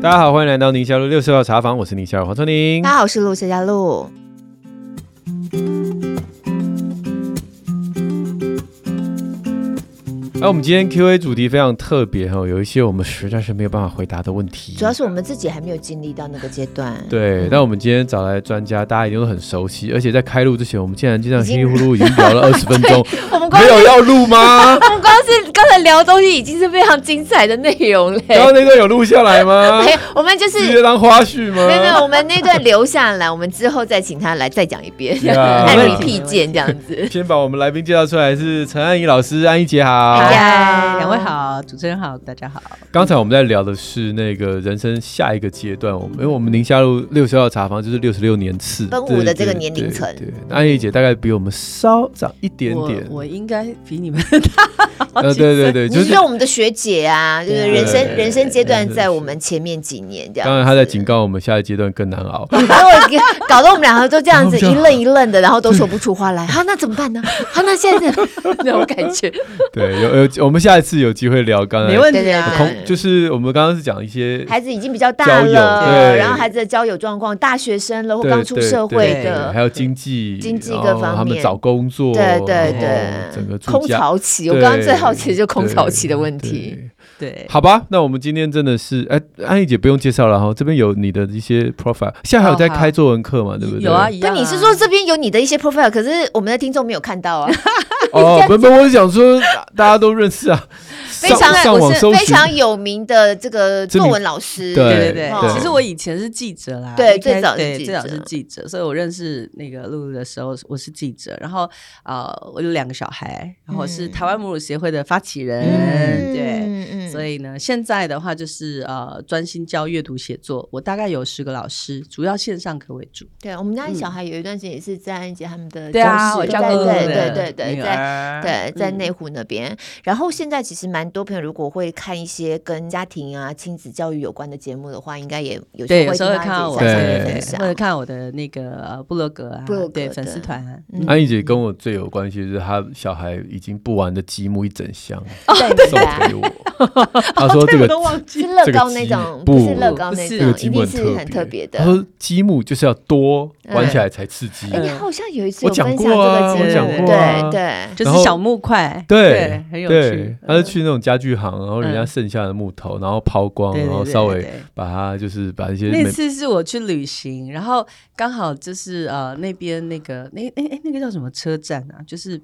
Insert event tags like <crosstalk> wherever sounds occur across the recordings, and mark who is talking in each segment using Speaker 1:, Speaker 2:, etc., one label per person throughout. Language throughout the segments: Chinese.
Speaker 1: 大家好，欢迎来到宁夏路六十号茶房，我是宁夏路黄春玲。
Speaker 2: 大家好，我是陆小佳璐。
Speaker 1: 那、啊、我们今天 Q&A 主题非常特别哈，有一些我们实在是没有办法回答的问题。
Speaker 2: 主要是我们自己还没有经历到那个阶段。
Speaker 1: 对，那、嗯、我们今天找来专家，大家一定都很熟悉，而且在开录之前，我们竟然就这样稀里糊涂已经聊了二十分钟。<laughs> 我们没有要录吗？<laughs>
Speaker 2: 我们光是刚才聊的东西已经是非常精彩的内容了。
Speaker 1: 刚刚那段有录下来吗？<laughs>
Speaker 2: 没有，我们就是
Speaker 1: 直接当花絮吗？
Speaker 2: 没有没有，我们那段留下来，我们之后再请他来再讲一遍，按理辟见这样子。
Speaker 1: 先把我们来宾介绍出来，是陈安怡老师，安怡姐好。
Speaker 3: Yeah. 各位好，主持人好，大家好。
Speaker 1: 刚才我们在聊的是那个人生下一个阶段，我们因为我们宁夏路六十号茶坊就是六十六年次
Speaker 2: 奔五的这个年龄层。
Speaker 1: 对，安怡姐大概比我们稍长一点点。
Speaker 3: 我，我应该比你们大。
Speaker 1: 呃，对对对，
Speaker 2: 就是我们的学姐啊，就是人生人生阶段在我们前面几年这样。
Speaker 1: 当然，她在警告我们下一阶段更难熬。
Speaker 2: 然 <laughs> 后搞得我们两个都这样子 <laughs> 一愣一愣的，然后都说不出话来。好，那怎么办呢？好，那现在 <laughs> 那种感觉。
Speaker 1: 对，有有，我们下一次有机会聊。刚才
Speaker 3: 没问题啊，空
Speaker 1: 就是我们刚刚是讲一些
Speaker 2: 孩子已经比较大了，对，然后孩子的交友状况，大学生了或刚出社会的，
Speaker 1: 还有经济
Speaker 2: 经济各方面，
Speaker 1: 他们找工作，
Speaker 2: 对对对，
Speaker 1: 整个
Speaker 2: 空巢期，我刚刚最好奇的就是空巢期的问题。
Speaker 3: 对，
Speaker 1: 好吧，那我们今天真的是，哎，安怡姐不用介绍了哈，这边有你的一些 profile，现在还有在开作文课嘛，对不对？
Speaker 3: 有啊，
Speaker 2: 那你是说这边有你的一些 profile，可是我们的听众没有看到啊？<laughs>
Speaker 1: 哦，不不，我是想说大家都认识啊。<laughs>
Speaker 2: 非常我是非常有名的这个作文老师，
Speaker 3: 对对对。其实我以前是记者啦，
Speaker 2: 对，最早
Speaker 3: 对最早是记者，所以我认识那个露露的时候，我是记者。然后呃，我有两个小孩，然后是台湾母乳协会的发起人，对，所以呢，现在的话就是呃，专心教阅读写作。我大概有十个老师，主要线上课为主。
Speaker 2: 对，我们家小孩有一段时间也是在安姐他们的
Speaker 3: 对啊，我教过
Speaker 2: 对对对对，在对在内湖那边。然后现在其实蛮。多朋友如果会看一些跟家庭啊、亲子教育有关的节目的话，应该也有
Speaker 3: 对，有时候会看我或者看我的那个部落格啊，对粉丝团。
Speaker 1: 安怡姐跟我最有关系就是她小孩已经不玩的积木一整箱
Speaker 2: 送
Speaker 1: 给我，<laughs> 她说这个
Speaker 2: 都忘记乐高那种，不是乐高那种，一定是很特别的。
Speaker 1: 他说积木就是要多玩起来才刺激。
Speaker 2: 哎，你好像有一次我讲过啊，我讲过，对对，
Speaker 3: 就是小木块，
Speaker 1: 对，很有趣。他是去那种。家具行，然后人家剩下的木头，然后抛光，然后稍微把它就是把一些。
Speaker 3: 那次是我去旅行，然后刚好就是呃那边那个那哎哎那个叫什么车站啊？就是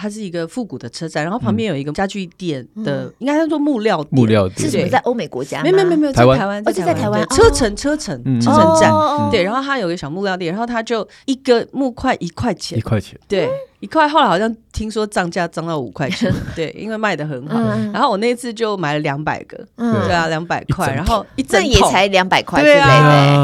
Speaker 3: 它是一个复古的车站，然后旁边有一个家具店的，应该叫做木料
Speaker 1: 木料店。
Speaker 2: 是什么？在欧美国家？
Speaker 3: 没有没有没有在台湾，
Speaker 2: 而且在台湾。
Speaker 3: 车城车城车城站。对，然后它有个小木料店，然后它就一个木块一块钱，
Speaker 1: 一块钱，
Speaker 3: 对。一块，后来好像听说涨价涨到五块钱，<laughs> 对，因为卖的很好。然后我那次就买了两百个，对啊，两百块，然后一整
Speaker 2: 也才两百块，
Speaker 3: 对啊。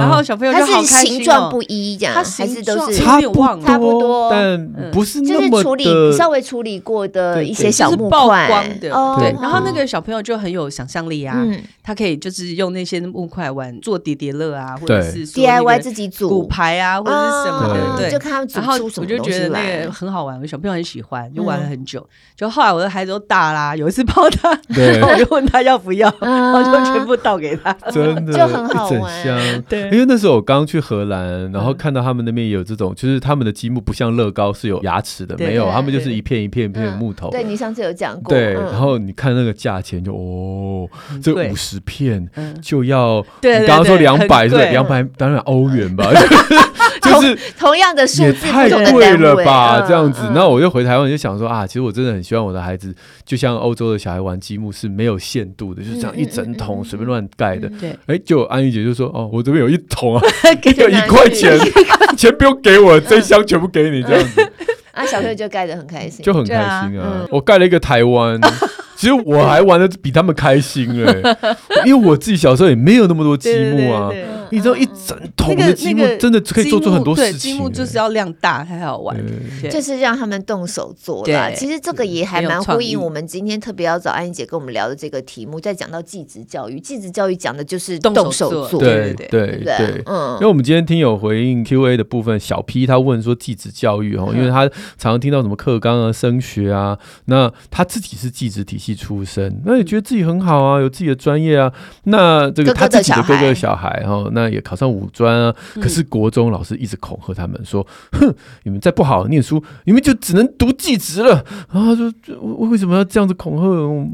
Speaker 3: 然后小朋友就好开心是形状
Speaker 2: 不一，这样，还是都是
Speaker 1: 差不多，
Speaker 2: 差不多，
Speaker 1: 但不是那么的。
Speaker 2: 就是处理稍微处理过的一些小木块，
Speaker 3: 对。然后那个小朋友就很有想象力啊，他可以就是用那些木块玩做叠叠乐啊，或者是
Speaker 2: DIY 自己组
Speaker 3: 骨牌啊，或者是什么的，对。
Speaker 2: 就看他们组出什么东西来。
Speaker 3: 我就觉得那个很好玩，我小朋友很喜欢，就玩了很久。就后来我的孩子都大啦，有一次抱他，<laughs> 然后我就问他要不要，然后就全部倒给他，
Speaker 1: 真的 <laughs>
Speaker 2: 就很好玩。<laughs>
Speaker 1: 对，因为那时候我刚去荷兰，然后看到他们那边有这种，就是他们的积木不像乐高是有牙齿的，没有，他们就是一片一片一片木头。
Speaker 2: 对，你上次有讲过。
Speaker 1: 对，然后你看那个价钱就哦，这五十片就要，你刚刚说两百是两百，当然欧元吧。就是
Speaker 2: 同样的数字，
Speaker 1: 太贵了吧？这样子，那我就回台湾就想说啊，其实我真的很希望我的孩子，就像欧洲的小孩玩积木是没有限度的，就是这样一整桶随便乱盖的。对，哎，就安玉姐就说哦，我这边有一桶啊，<laughs> 就一块钱，<laughs> 钱不用给我，这箱全部给你这样子。<laughs>
Speaker 2: 啊，小朋友就盖得很开心，
Speaker 1: 就很开心啊。我盖了一个台湾。其实我还玩的比他们开心哎，因为我自己小时候也没有那么多积木啊。因你知道一整桶的积木真的可以做出很多事情。
Speaker 3: 积木就是要量大才好玩，
Speaker 2: 就是让他们动手做啦。其实这个也还蛮呼应我们今天特别要找安怡姐跟我们聊的这个题目，在讲到继职教育，继职教育讲的就是动手做。
Speaker 1: 对对对对，嗯。因为我们今天听友回应 Q&A 的部分，小 P 他问说继职教育哦，因为他常常听到什么课纲啊、升学啊，那他自己是继职体系出身，那也觉得自己很好啊，有自己的专业啊。那这个他自己的哥哥小孩哈，那也考上五专啊。可是国中老师一直恐吓他们说：“哼，你们再不好好念书，你们就只能读技职了。”然后说：“为什么要这样子恐吓？”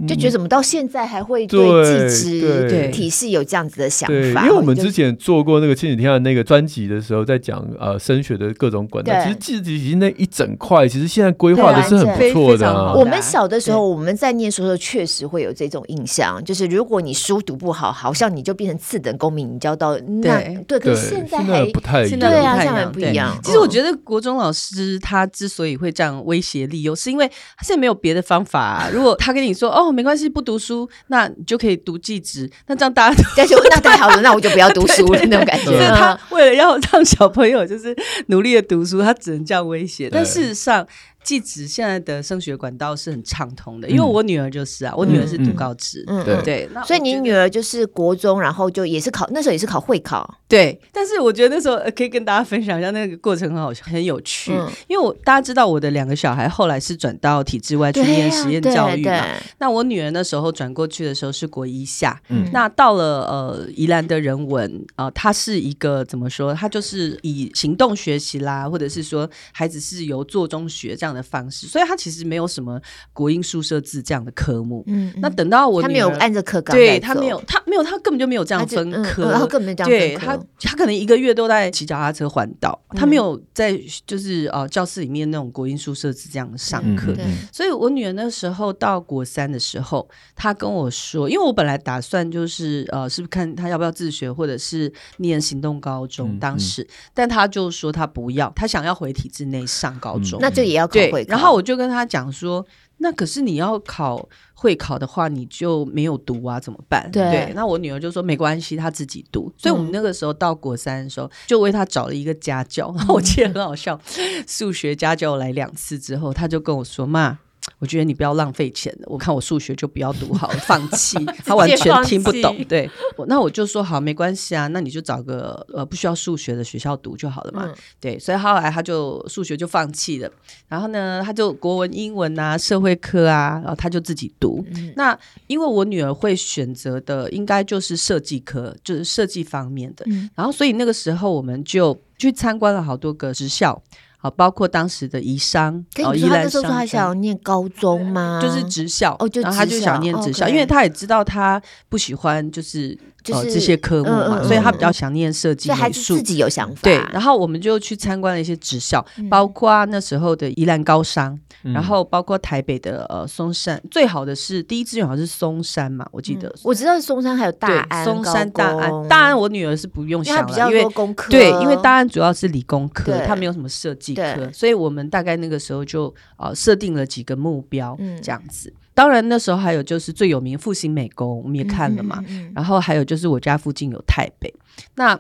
Speaker 2: 就觉得怎么到现在还会对技职体系有这样子的想法？
Speaker 1: 因为我们之前做过那个亲子天下那个专辑的时候，在讲呃升学的各种管道。其实技职已经那一整块，其实现在规划的是很不错的。
Speaker 2: 我们小的时候，我们在念书的时候，确实会有这种印象，就是如果你书读不好，好像你就变成次等公民，你就要到那对。可是现在还
Speaker 1: 不太一样，
Speaker 2: 对啊，现在不一样。
Speaker 3: 其实我觉得国中老师他之所以会这样威胁利诱，是因为他现在没有别的方法。如果他跟你说哦，没关系，不读书，那你就可以读技职，那这样大家
Speaker 2: 就那太好了，<laughs> 那我就不要读书了那种感觉。
Speaker 3: 所以他为了要让小朋友就是努力的读书，他只能这样威胁。但事实上。技职现在的升学管道是很畅通的，因为我女儿就是啊，我女儿是读高职，
Speaker 2: 嗯，对，所以你女儿就是国中，然后就也是考，那时候也是考会考，
Speaker 3: 对。但是我觉得那时候可以跟大家分享一下那个过程，很好，很有趣。因为我大家知道我的两个小孩后来是转到体制外去念实验教育嘛，那我女儿那时候转过去的时候是国一下，那到了呃宜兰的人文啊，她是一个怎么说？她就是以行动学习啦，或者是说孩子是由做中学这样的方式，所以他其实没有什么国英数社自这样的科目。嗯，那等到我
Speaker 2: 他没有按着课纲，
Speaker 3: 对他没有，他没有，他根本就没有这样分科，
Speaker 2: 然后根本没这样分科。
Speaker 3: 他他可能一个月都在骑脚踏车环岛，他没有在就是呃教室里面那种国英数社自这样上课。所以我女儿那时候到国三的时候，她跟我说，因为我本来打算就是呃是不是看她要不要自学，或者是念行动高中，当时，但她就说她不要，她想要回体制内上高中，
Speaker 2: 那就也要考会考。
Speaker 3: 然后我就跟他讲说，那可是你要考会考的话，你就没有读啊，怎么办？对，对，那我女儿就说没关系，她自己读。所以我们那个时候到国三的时候，就为她找了一个家教。然后我记得很好笑，数学家教来两次之后，她就跟我说妈。我觉得你不要浪费钱了。我看我数学就不要读好了，<laughs> 放弃。<laughs> 他完全听不懂。对，那我就说好，没关系啊，那你就找个呃不需要数学的学校读就好了嘛。嗯、对，所以后来他就数学就放弃了。然后呢，他就国文、英文啊、社会科啊，然后他就自己读。嗯、那因为我女儿会选择的应该就是设计科，就是设计方面的。嗯、然后所以那个时候我们就去参观了好多个职校。好，包括当时的宜商，
Speaker 2: 哦，宜兰商，他还想要念高中吗？
Speaker 3: 就是职校，哦，就然后他就想念职校，因为他也知道他不喜欢，就是。就是这些科目嘛，所以他比较想念设计美术，
Speaker 2: 自己有想法。
Speaker 3: 对，然后我们就去参观了一些职校，包括那时候的宜兰高商，然后包括台北的呃松山，最好的是第一志愿好像是松山嘛，我记得。
Speaker 2: 我知道松山还有大安、
Speaker 3: 松山、大安。大安我女儿是不用想了，因为
Speaker 2: 工科。
Speaker 3: 对，因为大安主要是理工科，它没有什么设计科，所以我们大概那个时候就呃设定了几个目标，这样子。当然，那时候还有就是最有名复兴美工，我们也看了嘛。嗯嗯嗯、然后还有就是我家附近有台北，那。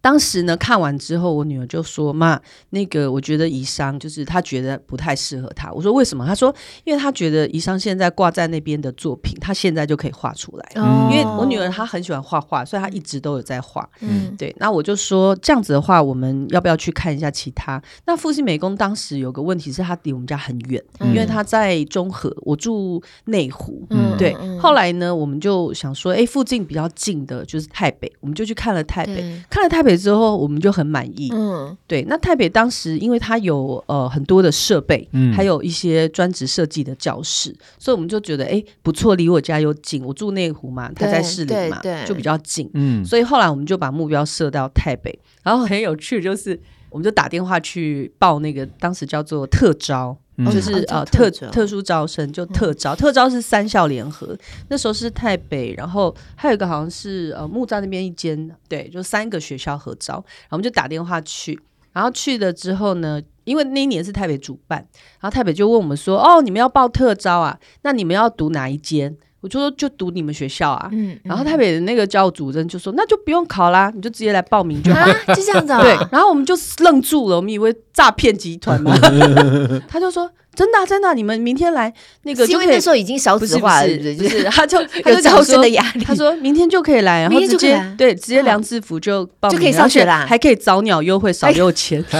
Speaker 3: 当时呢，看完之后，我女儿就说：“妈，那个我觉得宜商就是她觉得不太适合她。”我说：“为什么？”她说：“因为她觉得宜商现在挂在那边的作品，她现在就可以画出来。嗯、因为我女儿她很喜欢画画，所以她一直都有在画。嗯，对。那我就说这样子的话，我们要不要去看一下其他？那复兴美工当时有个问题是，她离我们家很远，嗯、因为她在中和，我住内湖。嗯，对。后来呢，我们就想说，哎，附近比较近的就是台北，我们就去看了台北，看了台北。之后我们就很满意，嗯，对。那台北当时因为它有呃很多的设备，嗯，还有一些专职设计的教室，所以我们就觉得哎不错，离我家又近，我住内湖嘛，他在市里嘛，就比较近，嗯。所以后来我们就把目标设到台北，然后很有趣就是，我们就打电话去报那个当时叫做特招。就是呃特特殊招生，就特招，特招是三校联合，那时候是台北，然后还有一个好像是呃木栅那边一间，对，就三个学校合招，然后我们就打电话去，然后去了之后呢，因为那一年是台北主办，然后台北就问我们说，哦，你们要报特招啊？那你们要读哪一间？我就说就读你们学校啊。嗯，然后台北的那个教务主任就说，那就不用考啦，你就直接来报名就好，
Speaker 2: 就这样子。
Speaker 3: 对，然后我们就愣住了，我们以为诈骗集团嘛。<laughs> 他就说。真的、啊、真的、啊，你们明天来那个就可以。
Speaker 2: 那时候已经少子化了，
Speaker 3: 不是，<laughs> 他就他就招生的压力。他说明天就可以来，然后直接对直接量制服就报名
Speaker 2: 就可以上学啦，
Speaker 3: 还可以早鸟优惠，少六千。<laughs>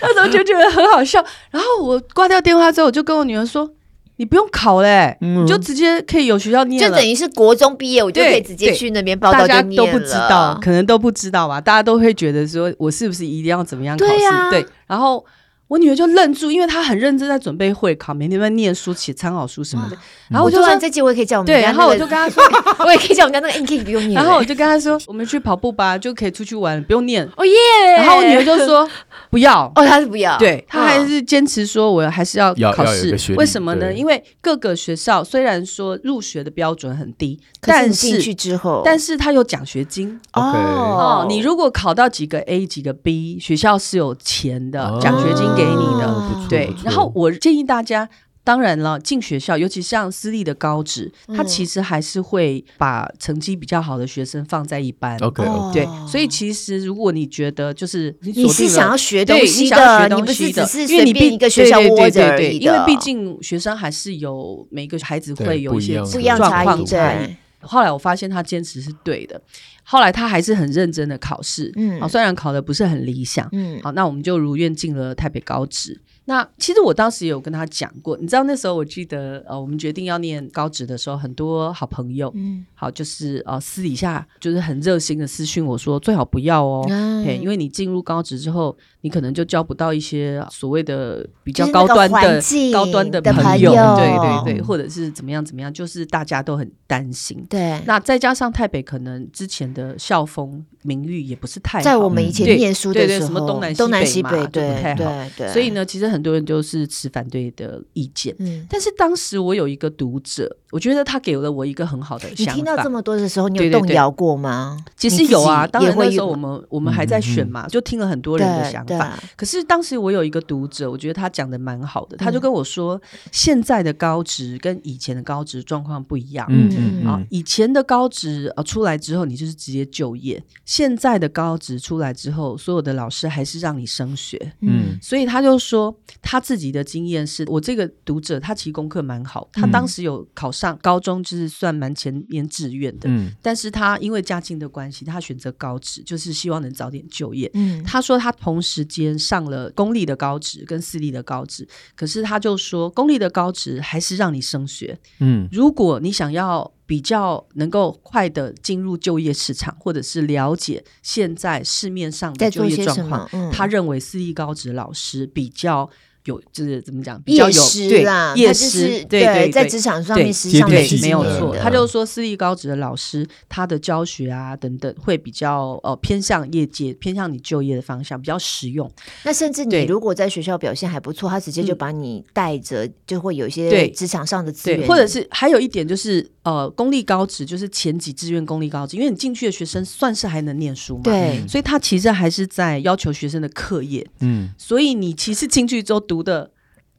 Speaker 3: 那时候就觉得很好笑。然后我挂掉电话之后，我就跟我女儿说：“你不用考嘞，你就直接可以有学校念，
Speaker 2: 就等于是国中毕业，我就可以直接去那边报到。
Speaker 3: 大家都不知道，可能都不知道吧？大家都会觉得说我是不是一定要怎么样考试？对，然后。我女儿就愣住，因为她很认真在准备会考，每天在念书、写参考书什么的。然后我就说：“
Speaker 2: 这集我也可以叫我们
Speaker 3: 对。”然后我就跟她说：<laughs> “
Speaker 2: 我也可以叫我们家那个，你可以不用念。<laughs> ”
Speaker 3: 然后我就跟她说：“我们去跑步吧，就可以出去玩，不用念。”
Speaker 2: 哦耶！
Speaker 3: 然后我女儿就说：<laughs> “不要。”
Speaker 2: 哦，她是不要。
Speaker 3: 对，她还是坚持说：“我还是要考试。”为什么呢？因为各个学校虽然说入学的标准很低，但是
Speaker 2: 进去之后，
Speaker 3: 但是他有奖学金哦。你如果考到几个 A 几个 B，学校是有钱的奖学金给你的。对，然后我建议大家，当然了，进学校，尤其像私立的高职，他其实还是会把成绩比较好的学生放在一班。
Speaker 1: OK，
Speaker 3: 对，所以其实如果你觉得就是
Speaker 2: 你是想要学东西的，你不是只是随便一个学校窝着而已的，
Speaker 3: 因为毕竟学生还是有每个孩子会有一些
Speaker 2: 不一样差异。对，
Speaker 3: 后来我发现他坚持是对的。后来他还是很认真的考试，嗯，好，虽然考的不是很理想，嗯，好，那我们就如愿进了台北高职。那其实我当时也有跟他讲过，你知道那时候我记得，呃，我们决定要念高职的时候，很多好朋友，嗯，好，就是呃私底下就是很热心的私讯我说，最好不要哦，嗯，因为你进入高职之后，你可能就交不到一些所谓的比较高端的高端的朋友，对对对，或者是怎么样怎么样，就是大家都很担心。
Speaker 2: 对，
Speaker 3: 那再加上台北可能之前的校风名誉也不是太好，
Speaker 2: 在我们以前念书的时候，
Speaker 3: 对对对，什么东南
Speaker 2: 东南西
Speaker 3: 北
Speaker 2: 嘛，对
Speaker 3: 不太好，对，所以呢，其实。很多人都是持反对的意见，嗯，但是当时我有一个读者，我觉得他给了我一个很好的想法。
Speaker 2: 你听到这么多的时候，你有动摇过吗？
Speaker 3: 对对对，其实有啊，当然那时候我们我们还在选嘛，就听了很多人的想法。可是当时我有一个读者，我觉得他讲的蛮好的，他就跟我说，嗯、现在的高职跟以前的高职状况不一样。嗯嗯，嗯啊，以前的高职啊出来之后，你就是直接就业；现在的高职出来之后，所有的老师还是让你升学。嗯，所以他就说他自己的。经验是我这个读者，他其实功课蛮好，他当时有考上高中，就是算蛮前面志愿的。嗯，但是他因为家境的关系，他选择高职，就是希望能早点就业。嗯，他说他同时间上了公立的高职跟私立的高职，可是他就说公立的高职还是让你升学。嗯，如果你想要比较能够快的进入就业市场，或者是了解现在市面上的就业状况，嗯，他认为私立高职老师比较。有就是怎么讲，比较有对业师，对对，
Speaker 2: 在职场上面实际上
Speaker 3: 对没有错。他就说私立高职的老师，他的教学啊等等会比较呃偏向业界，偏向你就业的方向，比较实用。
Speaker 2: 那甚至你如果在学校表现还不错，他直接就把你带着，就会有一些职场上的资源。
Speaker 3: 或者是还有一点就是呃公立高职就是前几志愿公立高职，因为你进去的学生算是还能念书嘛，
Speaker 2: 对，
Speaker 3: 所以他其实还是在要求学生的课业。嗯，所以你其实进去之后读。读的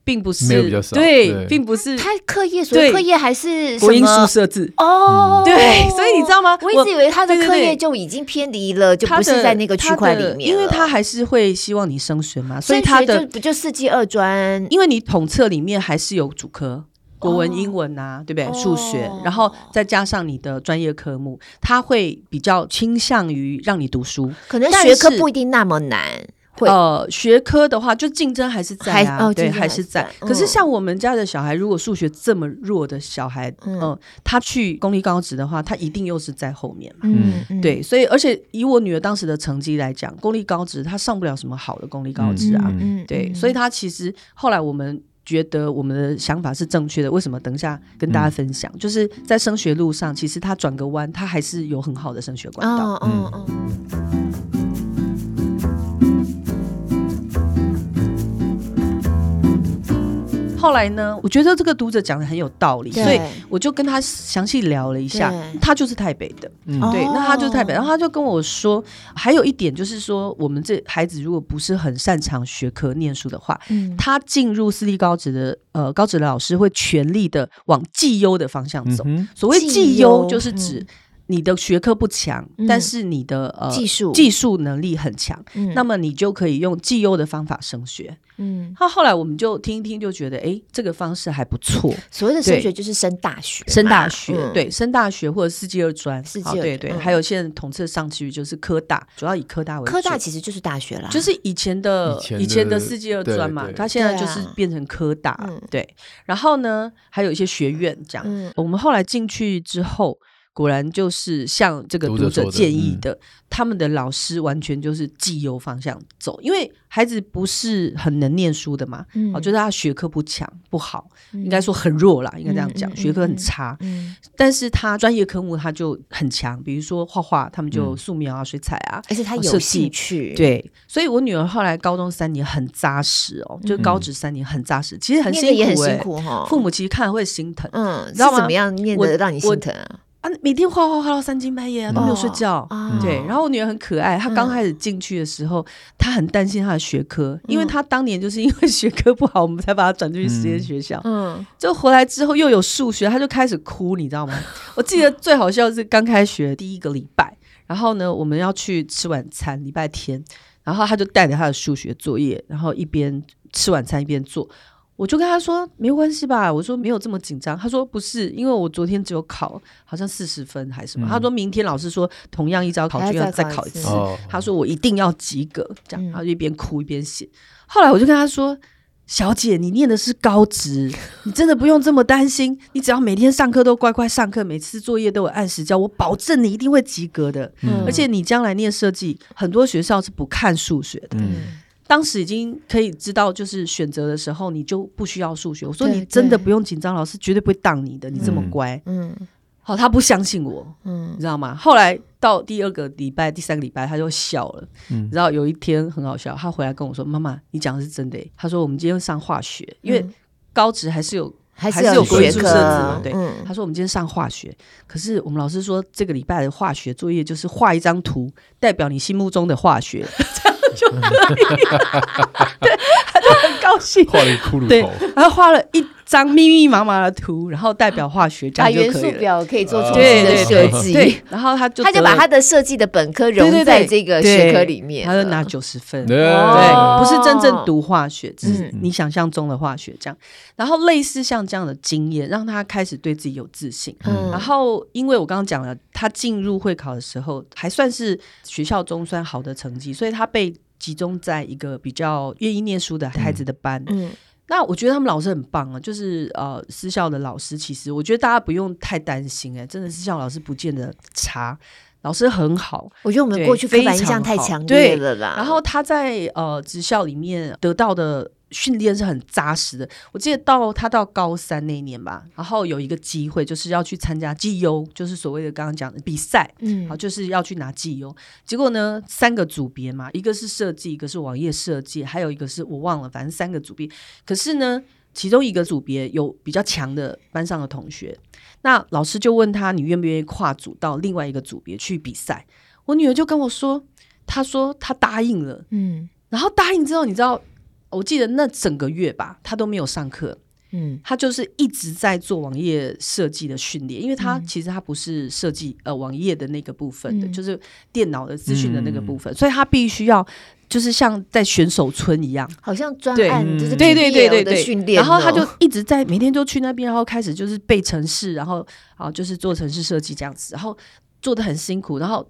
Speaker 3: 并不是对，并不是
Speaker 2: 他课业，所以课业还是
Speaker 3: 国英数设置
Speaker 2: 哦。
Speaker 3: 对，所以你知道吗？
Speaker 2: 我一直以为他的课业就已经偏离了，就不是在那个区块里面，
Speaker 3: 因为他还是会希望你升学嘛，所以他的
Speaker 2: 不就四技二专？
Speaker 3: 因为你统测里面还是有主科，国文、英文啊，对不对？数学，然后再加上你的专业科目，他会比较倾向于让你读书，
Speaker 2: 可能学科不一定那么难。
Speaker 3: 呃，学科的话，就竞争还是在啊，对，还是在。可是像我们家的小孩，如果数学这么弱的小孩，嗯，他去公立高职的话，他一定又是在后面嘛。嗯，对，所以而且以我女儿当时的成绩来讲，公立高职她上不了什么好的公立高职啊。嗯，对，所以她其实后来我们觉得我们的想法是正确的。为什么？等一下跟大家分享，就是在升学路上，其实她转个弯，她还是有很好的升学管道。嗯嗯。后后来呢，我觉得这个读者讲的很有道理，所以我就跟他详细聊了一下。他就是台北的，对，那他就是台北，然后他就跟我说，还有一点就是说，我们这孩子如果不是很擅长学科念书的话，他进入私立高职的呃高职的老师会全力的往绩优的方向走。所谓绩优，就是指。你的学科不强，嗯、但是你的呃技术技术能力很强，嗯、那么你就可以用绩优的方法升学。嗯，他后来我们就听一听，就觉得哎，这个方式还不错。
Speaker 2: 所谓的升学就是升大学，
Speaker 3: 升大学，嗯、对，升大学或者四技二专，四技二专，对对。嗯、还有现在统测上去就是科大，主要以科大为主。
Speaker 2: 科大其实就是大学啦，
Speaker 3: 就是以前的以前的四技二专嘛，它现在就是变成科大。对，啊、对，然后呢，还有一些学院这样。嗯、我们后来进去之后。果然就是像这个读者建议的，的嗯、他们的老师完全就是绩优方向走，因为孩子不是很能念书的嘛，嗯、哦，就是他学科不强不好，嗯、应该说很弱啦，应该这样讲，嗯、学科很差，嗯、但是他专业科目他就很强，比如说画画，他们就素描啊、水彩啊，
Speaker 2: 而且他有兴趣，
Speaker 3: 对，所以我女儿后来高中三年很扎实哦，就高职三年很扎实，其实很辛苦，也很辛苦哈，父母其实看了会心疼，
Speaker 2: 嗯，知道怎么样？念得让你心疼啊？
Speaker 3: 啊，每天画画画到三更半夜啊，都没有睡觉。对，然后我女儿很可爱，她刚开始进去的时候，嗯、她很担心她的学科，因为她当年就是因为学科不好，我们才把她转去实验学校。嗯，就回来之后又有数学，她就开始哭，你知道吗？<laughs> 我记得最好笑的是刚开学第一个礼拜，然后呢，我们要去吃晚餐，礼拜天，然后她就带着她的数学作业，然后一边吃晚餐一边做。我就跟他说没关系吧，我说没有这么紧张。他说不是，因为我昨天只有考好像四十分还是什么。嗯、他说明天老师说同样一招考卷要再考一次。哦、他说我一定要及格，这样，然后就一边哭一边写。嗯、后来我就跟他说，小姐，你念的是高职，你真的不用这么担心。你只要每天上课都乖乖上课，每次作业都有按时交，我保证你一定会及格的。嗯、而且你将来念设计，很多学校是不看数学的。嗯当时已经可以知道，就是选择的时候，你就不需要数学。我说你真的不用紧张，老师绝对不会当你的。你这么乖，嗯，好，他不相信我，嗯，你知道吗？后来到第二个礼拜、第三个礼拜，他就笑了。嗯，然后有一天很好笑，他回来跟我说：“妈妈，你讲的是真的。”他说：“我们今天上化学，因为高职还是有还是有学科嘛。”对，他说：“我们今天上化学，可是我们老师说这个礼拜的化学作业就是画一张图，代表你心目中的化学。” <laughs> 就可以，<laughs> 对，他就很高兴，
Speaker 1: 画了一骷髅头，
Speaker 3: 对，然后画了一张密密麻麻的图，然后代表化学，这样就可以了。元素
Speaker 2: 表可以做出新的设计，
Speaker 3: 对，然后他就
Speaker 2: 他就把他的设计的本科融在这个学科里面，
Speaker 3: 他就拿九十分，对，不是真正读化学，只是你想象中的化学这样。然后类似像这样的经验，让他开始对自己有自信。然后因为我刚刚讲了，他进入会考的时候还算是学校中算好的成绩，所以他被。集中在一个比较愿意念书的孩子的班，嗯，那我觉得他们老师很棒啊，就是呃，私校的老师，其实我觉得大家不用太担心，哎，真的私校老师不见得差，老师很好。
Speaker 2: 我觉得我们过去刻板印象太强烈了啦。
Speaker 3: 然后他在呃职校里面得到的。训练是很扎实的。我记得到他到高三那一年吧，然后有一个机会，就是要去参加绩优，就是所谓的刚刚讲的比赛，嗯，好，就是要去拿绩优。结果呢，三个组别嘛，一个是设计，一个是网页设计，还有一个是我忘了，反正三个组别。可是呢，其中一个组别有比较强的班上的同学，那老师就问他，你愿不愿意跨组到另外一个组别去比赛？我女儿就跟我说，她说她答应了，嗯，然后答应之后，你知道。我记得那整个月吧，他都没有上课，嗯，他就是一直在做网页设计的训练，因为他其实他不是设计呃网页的那个部分的，嗯、就是电脑的资讯的那个部分，嗯、所以他必须要就是像在选手村一样，
Speaker 2: 好像专案就是
Speaker 3: 对对对对对训练，然后他就一直在每天都去那边，然后开始就是背城市，然后啊就是做城市设计这样子，然后做的很辛苦，然后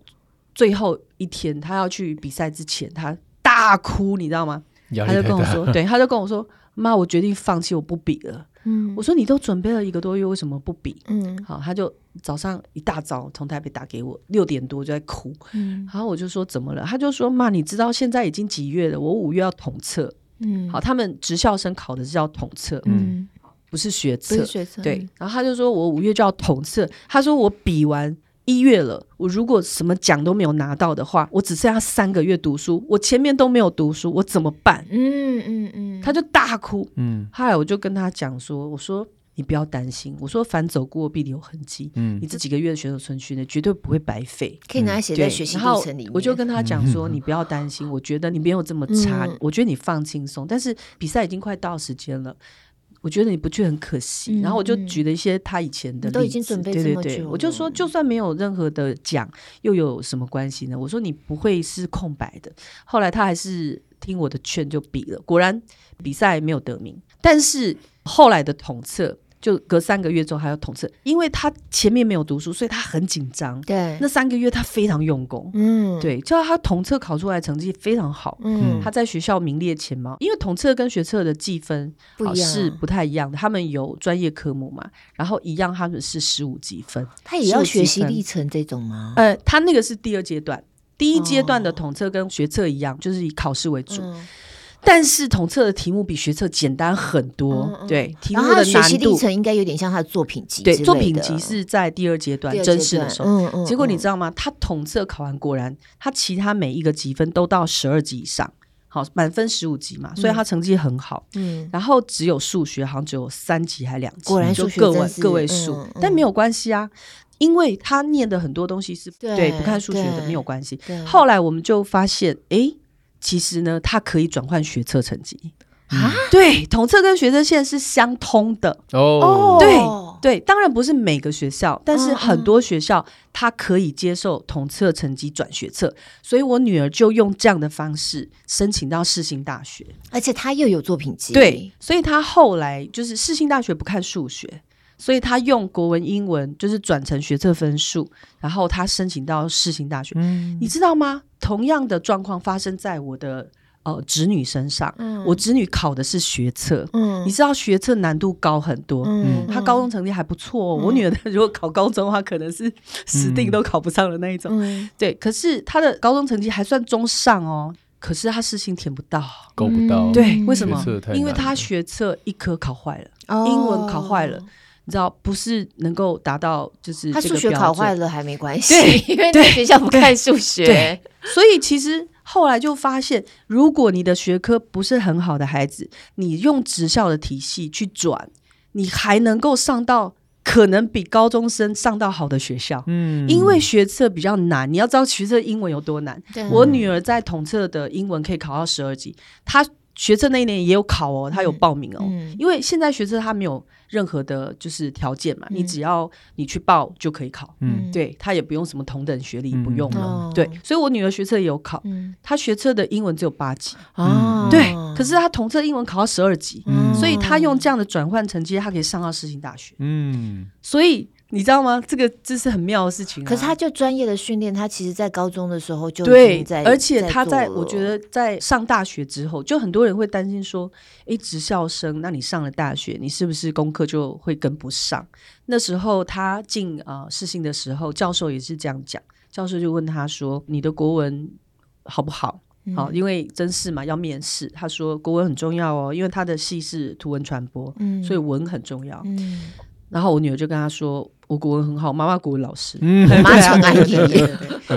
Speaker 3: 最后一天他要去比赛之前，他大哭，你知道吗？他就跟我说，对，他就跟我说，妈，我决定放弃，我不比了。嗯，我说你都准备了一个多月，为什么不比？嗯，好，他就早上一大早从台北打给我，六点多就在哭。嗯，然后我就说怎么了？他就说，妈，你知道现在已经几月了？我五月要统测。嗯，好，他们职校生考的是叫统测，嗯，不是学测，学测。对，然后他就说我五月就要统测，他说我比完一月了，我如果什么奖都没有拿到的话，我只剩下三个月读书，我前面都没有读书，我怎么办？嗯嗯嗯，他就大哭。嗯，后来我就跟他讲说，我说你不要担心，我说凡走过必留痕迹。嗯，你这几个月的选手春训呢，绝对不会白费，
Speaker 2: 可以拿来写在学习历程里面。
Speaker 3: 我就跟他讲说，你不要担心，我觉得你没有这么差，我觉得你放轻松。但是比赛已经快到时间了。我觉得你不去很可惜，嗯、然后我就举了一些他以前的例子，
Speaker 2: 都已经准备这么久了。对对对，
Speaker 3: 我就说，就算没有任何的奖，又有什么关系呢？我说你不会是空白的。后来他还是听我的劝就比了，果然比赛没有得名，但是后来的统测。就隔三个月之后还要统测，因为他前面没有读书，所以他很紧张。
Speaker 2: 对，
Speaker 3: 那三个月他非常用功。嗯，对，叫他统测考出来成绩非常好。嗯，他在学校名列前茅。因为统测跟学测的计分不一样，是不太一样的。他们有专业科目嘛，然后一样他们是十五级分。
Speaker 2: 他也要学习历程这种吗？
Speaker 3: 呃，他那个是第二阶段，第一阶段的统测跟学测一样，就是以考试为主。嗯但是统测的题目比学测简单很多，嗯嗯、对，题目的难度，学习历
Speaker 2: 程应该有点像他的作品集。
Speaker 3: 对，作品集是在第二阶段正式的时候。嗯嗯、结果你知道吗？他统测考完，果然他其他每一个级分都到十二级以上，好，满分十五级嘛，所以他成绩很好。嗯。然后只有数学好像只有三级还两级，
Speaker 2: 果然数学
Speaker 3: 个位个位数，但没有关系啊，因为他念的很多东西是，对不看数学的没有关系。后来我们就发现，哎。其实呢，它可以转换学测成绩啊。对，统测跟学测现在是相通的哦。对对，当然不是每个学校，但是很多学校它可以接受统测成绩转学测，所以我女儿就用这样的方式申请到世新大学，
Speaker 2: 而且她又有作品集。
Speaker 3: 对，所以她后来就是世新大学不看数学。所以他用国文、英文就是转成学测分数，然后他申请到世新大学。嗯，你知道吗？同样的状况发生在我的呃侄女身上。嗯，我侄女考的是学测。嗯，你知道学测难度高很多。嗯，她高中成绩还不错哦。嗯，我女儿如果考高中的话，可能是死定都考不上的那一种。嗯，对。可是她的高中成绩还算中上哦。可是她世新填不到，
Speaker 1: 够不到。
Speaker 3: 对，为什么？因为她学测一科考坏了，哦，英文考坏了。你知道不是能够达到就是。他数学考坏了还没关系，对，<laughs>
Speaker 2: 因为在学校不看
Speaker 3: 数学。所以其实后来就发现，如果你的学科不是很好的孩子，你用职校的体系去转，你还能够上到可能比高中生上到好的学校。嗯，因为学测比较难，你要知道学测英文有多难。对我女儿在统测的英文可以考到十二级，她学测那一年也有考哦，他有报名哦，嗯，因为现在学测他没有。任何的就是条件嘛，嗯、你只要你去报就可以考，嗯，对，他也不用什么同等学历，不用了，嗯、对，所以我女儿学测也有考，嗯、她学测的英文只有八级，啊、嗯，对，可是她同测英文考到十二级，嗯、所以她用这样的转换成绩，她可以上到世新大学，嗯，所以。你知道吗？这个这是很妙的事情啊。
Speaker 2: 可是他就专业的训练，他其实在高中的时候就
Speaker 3: 对，而且他在我觉得在上大学之后，就很多人会担心说：“诶，职校生，那你上了大学，你是不是功课就会跟不上？”那时候他进啊世新的时候，教授也是这样讲。教授就问他说：“你的国文好不好？”好，因为真试嘛要面试，他说国文很重要哦，因为他的系是图文传播，嗯，所以文很重要。嗯，然后我女儿就跟他说。我国文很好，妈妈国文老师，
Speaker 2: 嗯，妈超爱你。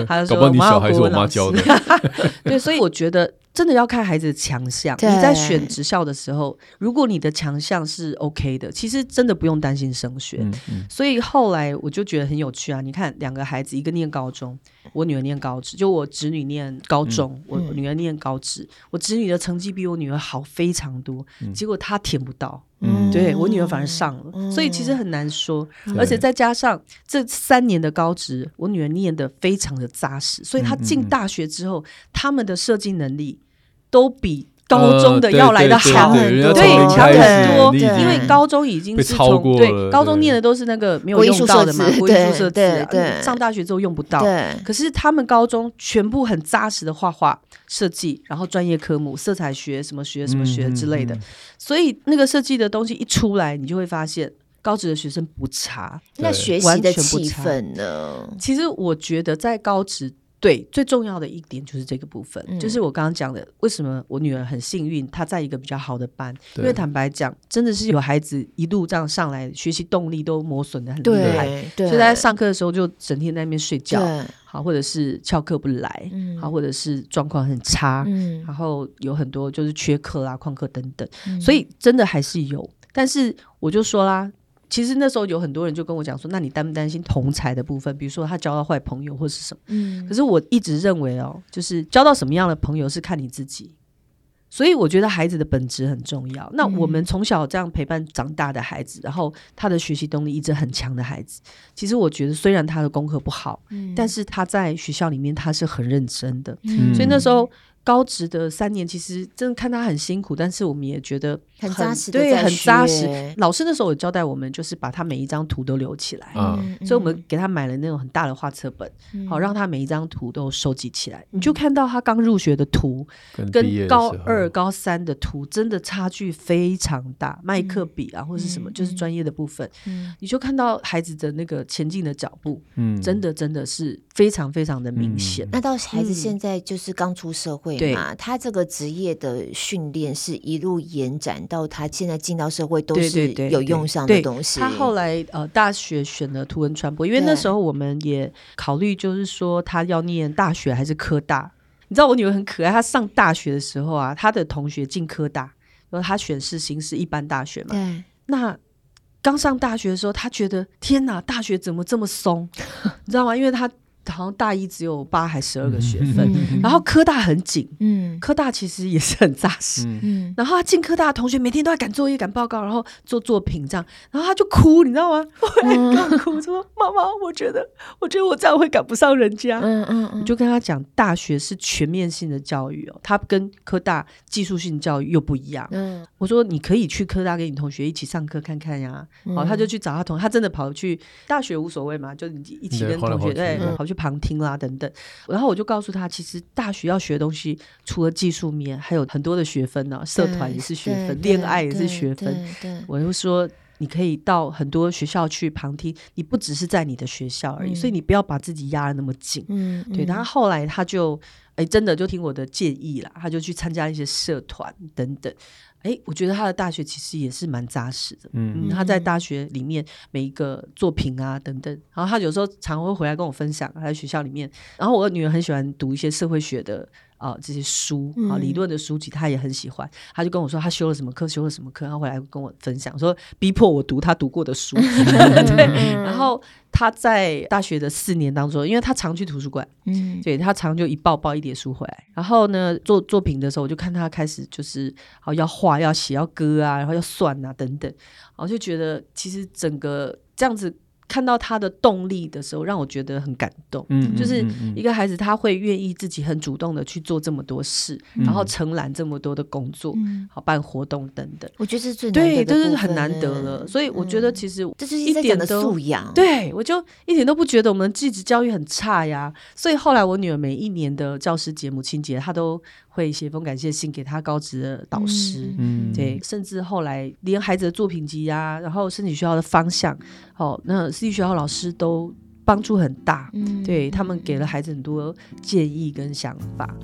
Speaker 3: 他就说：“你小孩是我妈教的。<laughs> ”对，所以我觉得真的要看孩子的强项。你在选职校的时候，如果你的强项是 OK 的，其实真的不用担心升学。所以后来我就觉得很有趣啊！你看，两个孩子，一个念高中，我女儿念高职，就我侄女念高中，我女儿念高职。我侄女的成绩比我女儿好非常多，结果她填不到。嗯，对我女儿反而上了，嗯、所以其实很难说，嗯、而且再加上这三年的高职，我女儿念得非常的扎实，所以她进大学之后，他、嗯、们的设计能力都比高中的要来的好很多，对，强很多，因为高中已经是从对高中念的都是那个没有用到的嘛，国英数设置，对，上大学之后用不到，可是他们高中全部很扎实的画画。设计，然后专业科目，色彩学什么学什么学之类的，所以那个设计的东西一出来，你就会发现高职的学生不差。
Speaker 2: 那学习的气氛呢？
Speaker 3: 其实我觉得在高职对，最重要的一点就是这个部分，嗯、就是我刚刚讲的，为什么我女儿很幸运，她在一个比较好的班。因为坦白讲，真的是有孩子一路这样上来，学习动力都磨损的很厉害，所以在上课的时候就整天在那边睡觉，好，或者是翘课不来，嗯、好，或者是状况很差，嗯、然后有很多就是缺课啊、旷课等等，嗯、所以真的还是有。但是我就说啦。其实那时候有很多人就跟我讲说，那你担不担心同才的部分？比如说他交到坏朋友或是什么？嗯。可是我一直认为哦，就是交到什么样的朋友是看你自己。所以我觉得孩子的本质很重要。那我们从小这样陪伴长大的孩子，然后他的学习动力一直很强的孩子，其实我觉得虽然他的功课不好，嗯，但是他在学校里面他是很认真的。嗯。所以那时候。高职的三年，其实真的看他很辛苦，但是我们也觉得
Speaker 2: 很扎实，
Speaker 3: 对，很扎实。老师那时候有交代我们，就是把他每一张图都留起来，嗯、所以我们给他买了那种很大的画册本，嗯、好让他每一张图都收集起来。嗯、你就看到他刚入学的图，跟高二、高三的图真的差距非常大。麦克笔啊，或是什么，就是专业的部分，嗯、你就看到孩子的那个前进的脚步，嗯，真的真的是非常非常的明显。
Speaker 2: 嗯、那到孩子现在就是刚出社会。对嘛，他这个职业的训练是一路延展到他现在进到社会都是有用上的东西。
Speaker 3: 他后来呃大学选了图文传播，因为那时候我们也考虑就是说他要念大学还是科大。你知道我女儿很可爱，她上大学的时候啊，她的同学进科大，然后她选是新是一般大学嘛。对。那刚上大学的时候，她觉得天哪，大学怎么这么松？<laughs> 你知道吗？因为她。好像大一只有八还十二个学分，嗯、然后科大很紧，嗯，科大其实也是很扎实，嗯，然后他进科大的同学每天都在赶作业、赶报告，然后做作品这样，然后他就哭，你知道吗？<laughs> 我哭说：“妈妈，我觉得，我觉得我这样会赶不上人家。”嗯嗯嗯，就跟他讲，大学是全面性的教育哦，他跟科大技术性教育又不一样。嗯，我说你可以去科大跟你同学一起上课看看呀。好，他就去找他同学，他真的跑去大学无所谓嘛，就你一起跟同学对跑去。旁听啦等等，然后我就告诉他，其实大学要学的东西，除了技术面，还有很多的学分呢、啊。社团也是学分，恋爱也是学分。我就说，你可以到很多学校去旁听，你不只是在你的学校而已，嗯、所以你不要把自己压得那么紧。嗯，对。然后后来他就，哎，真的就听我的建议啦，他就去参加一些社团等等。哎，我觉得他的大学其实也是蛮扎实的。嗯，嗯，他在大学里面每一个作品啊等等，然后他有时候常会回来跟我分享他在学校里面。然后我女儿很喜欢读一些社会学的。啊、呃，这些书啊，理论的书籍，他也很喜欢。他就跟我说，他修了什么课，修了什么课，他回来跟我分享，说逼迫我读他读过的书。<laughs> 对，然后他在大学的四年当中，因为他常去图书馆，嗯，对他常就一抱抱一叠书回来。然后呢，做作品的时候，我就看他开始就是好要画、要写、要歌啊，然后要算啊等等，然后就觉得其实整个这样子。看到他的动力的时候，让我觉得很感动。嗯，就是一个孩子，他会愿意自己很主动的去做这么多事，嗯、然后承揽这么多的工作，嗯、好办活动等等。
Speaker 2: 我觉得这是最难得的，
Speaker 3: 对，这是很难得了。所以我觉得其实
Speaker 2: 这是一点的素养。
Speaker 3: 对，我就一点都不觉得我们技职教育很差呀。所以后来我女儿每一年的教师节、母亲节，她都会写封感谢信给他高职的导师。嗯，对，甚至后来连孩子的作品集啊，然后申请学校的方向，哦那。私立学校老师都帮助很大，嗯、对他们给了孩子很多建议跟想法。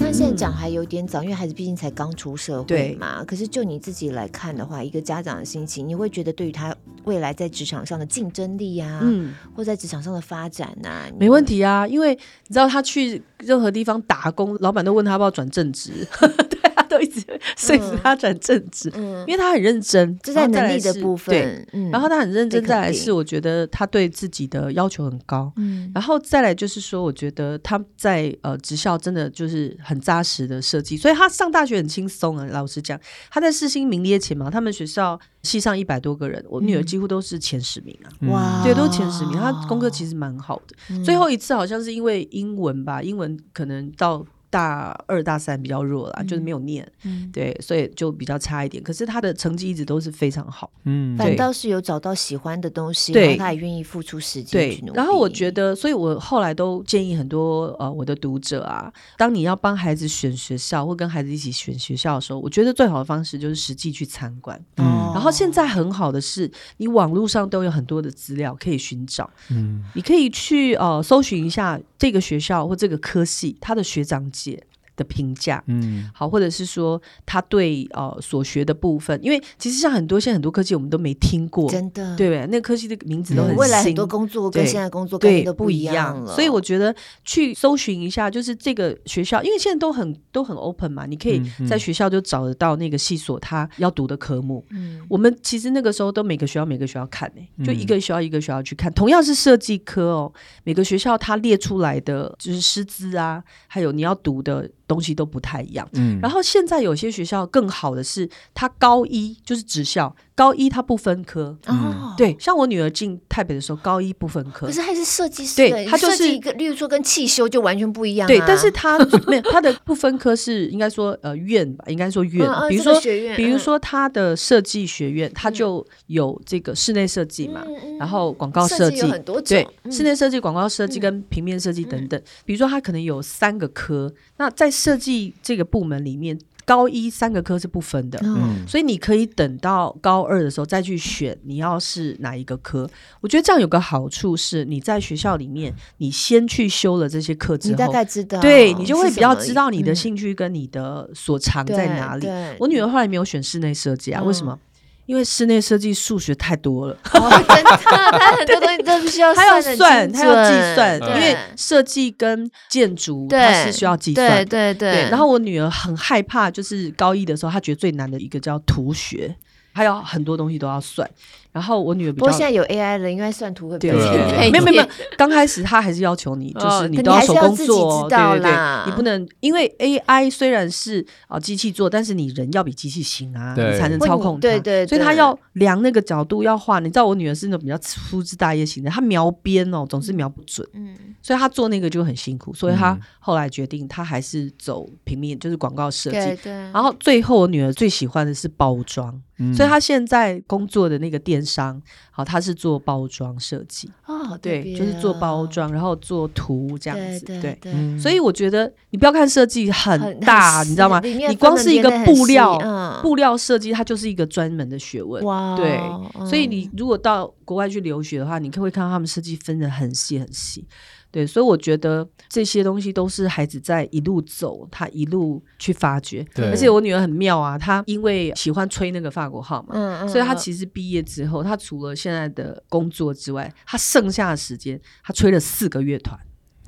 Speaker 2: 那现在讲还有点早，因为孩子毕竟才刚出社会嘛。可是就你自己来看的话，一个家长的心情，你会觉得对于他未来在职场上的竞争力啊，嗯，或在职场上的发展啊，
Speaker 3: 没问题啊。因为你知道他去任何地方打工，老板都问他要不要转正职。都 <laughs> 一直说服他转正职，嗯，因为他很认真，
Speaker 2: 这在能力的部分。
Speaker 3: 对，嗯，然后他很认真。再来是，我觉得他对自己的要求很高，嗯，然后再来就是说，我觉得他在呃职校真的就是很扎实的设计，所以他上大学很轻松啊。老实讲，他在世新名列前茅，他们学校系上一百多个人，我女儿几乎都是前十名啊，哇，对，都是前十名。他功课其实蛮好的，最后一次好像是因为英文吧，英文可能到。大二大三比较弱啦，就是没有念，嗯。对，所以就比较差一点。可是他的成绩一直都是非常好，
Speaker 2: 嗯，反倒是有找到喜欢的东西，对，他也愿意付出时间去努力。
Speaker 3: 然后我觉得，所以我后来都建议很多呃我的读者啊，当你要帮孩子选学校或跟孩子一起选学校的时候，我觉得最好的方式就是实际去参观。嗯，然后现在很好的是，你网络上都有很多的资料可以寻找，嗯，你可以去呃搜寻一下这个学校或这个科系他的学长姐的评价，嗯，好，或者是说他对呃所学的部分，因为其实像很多现在很多科技我们都没听过，
Speaker 2: 真的，
Speaker 3: 对不对？那个科技的名字都很新，
Speaker 2: 未来很多工作跟现在工作对都不一样了，
Speaker 3: 所以我觉得去搜寻一下，就是这个学校，因为现在都很都很 open 嘛，你可以在学校就找得到那个系所他要读的科目。嗯，我们其实那个时候都每个学校每个学校看呢、欸，就一个学校一个学校去看，同样是设计科哦，每个学校它列出来的就是师资啊，还有你要读的。东西都不太一样，嗯，然后现在有些学校更好的是，他高一就是职校，高一他不分科，哦，对，像我女儿进台北的时候，高一不分科，
Speaker 2: 可是还是设计师，
Speaker 3: 对，他就是
Speaker 2: 一个，例如说跟汽修就完全不一样，
Speaker 3: 对，但是他没有他的不分科是应该说呃院吧，应该说院，比如说比如说他的设计学院，它就有这个室内设计嘛，然后广告设计
Speaker 2: 很多
Speaker 3: 对，室内设计、广告设计跟平面设计等等，比如说他可能有三个科，那在设计这个部门里面，高一三个科是不分的，嗯，所以你可以等到高二的时候再去选你要是哪一个科。我觉得这样有个好处是，你在学校里面，你先去修了这些课之后，
Speaker 2: 你大概知道，
Speaker 3: 对，你就会比较知道你的兴趣跟你的所长在哪里。我女儿后来没有选室内设计啊，为什么？因为室内设计数学太多了，
Speaker 2: 真的，它很多东西都需要 <laughs>
Speaker 3: 它要算，它要计算。因为设计跟建筑它是需要计算，
Speaker 2: 对对对。
Speaker 3: 然后我女儿很害怕，就是高一的时候，她觉得最难的一个叫图学。还有很多东西都要算，然后我女儿比较，
Speaker 2: 不过现在有 AI 了，应该算图会比较简单。
Speaker 3: 没有没有没有，刚开始他还是要求你，就是你都要手工做，对对对，你不能因为 AI 虽然是啊机器做，但是你人要比机器行啊，你才能操控它。对对，所以他要量那个角度要画。你知道我女儿是那种比较粗枝大叶型的，她描边哦总是描不准，嗯，所以她做那个就很辛苦，所以她后来决定她还是走平面，就是广告设计。对，然后最后我女儿最喜欢的是包装。所以他现在工作的那个电商，好，他是做包装设计哦，对，就是做包装，然后做图这样子，对对。所以我觉得你不要看设计很大，你知道吗？你光是一个布料，布料设计，它就是一个专门的学问。哇，对。所以你如果到国外去留学的话，你可会看到他们设计分的很细很细。对，所以我觉得这些东西都是孩子在一路走，他一路去发掘。对，而且我女儿很妙啊，她因为喜欢吹那个法国号嘛，嗯嗯，所以她其实毕业之后，她除了现在的工作之外，她剩下的时间，她吹了四个乐团。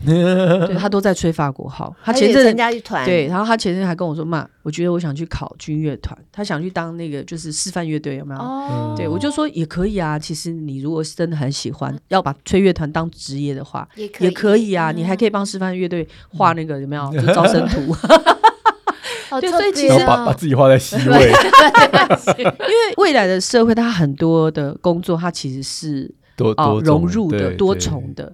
Speaker 3: <laughs> 对，他都在吹法国号。他前阵子对，然后他前阵还跟我说：“妈，我觉得我想去考军乐团，他想去当那个就是示范乐队，有没有？”哦，对，我就说也可以啊。其实你如果是真的很喜欢，要把吹乐团当职业的话，也可以，也可以啊。你还可以帮示范乐队画那个有没有就 <laughs> 招生图？<laughs> 对，所以其实
Speaker 1: 把把自己画在 C 位，
Speaker 3: 因为未来的社会，它很多的工作，它其实是
Speaker 1: 多多
Speaker 3: 融入的、多重的。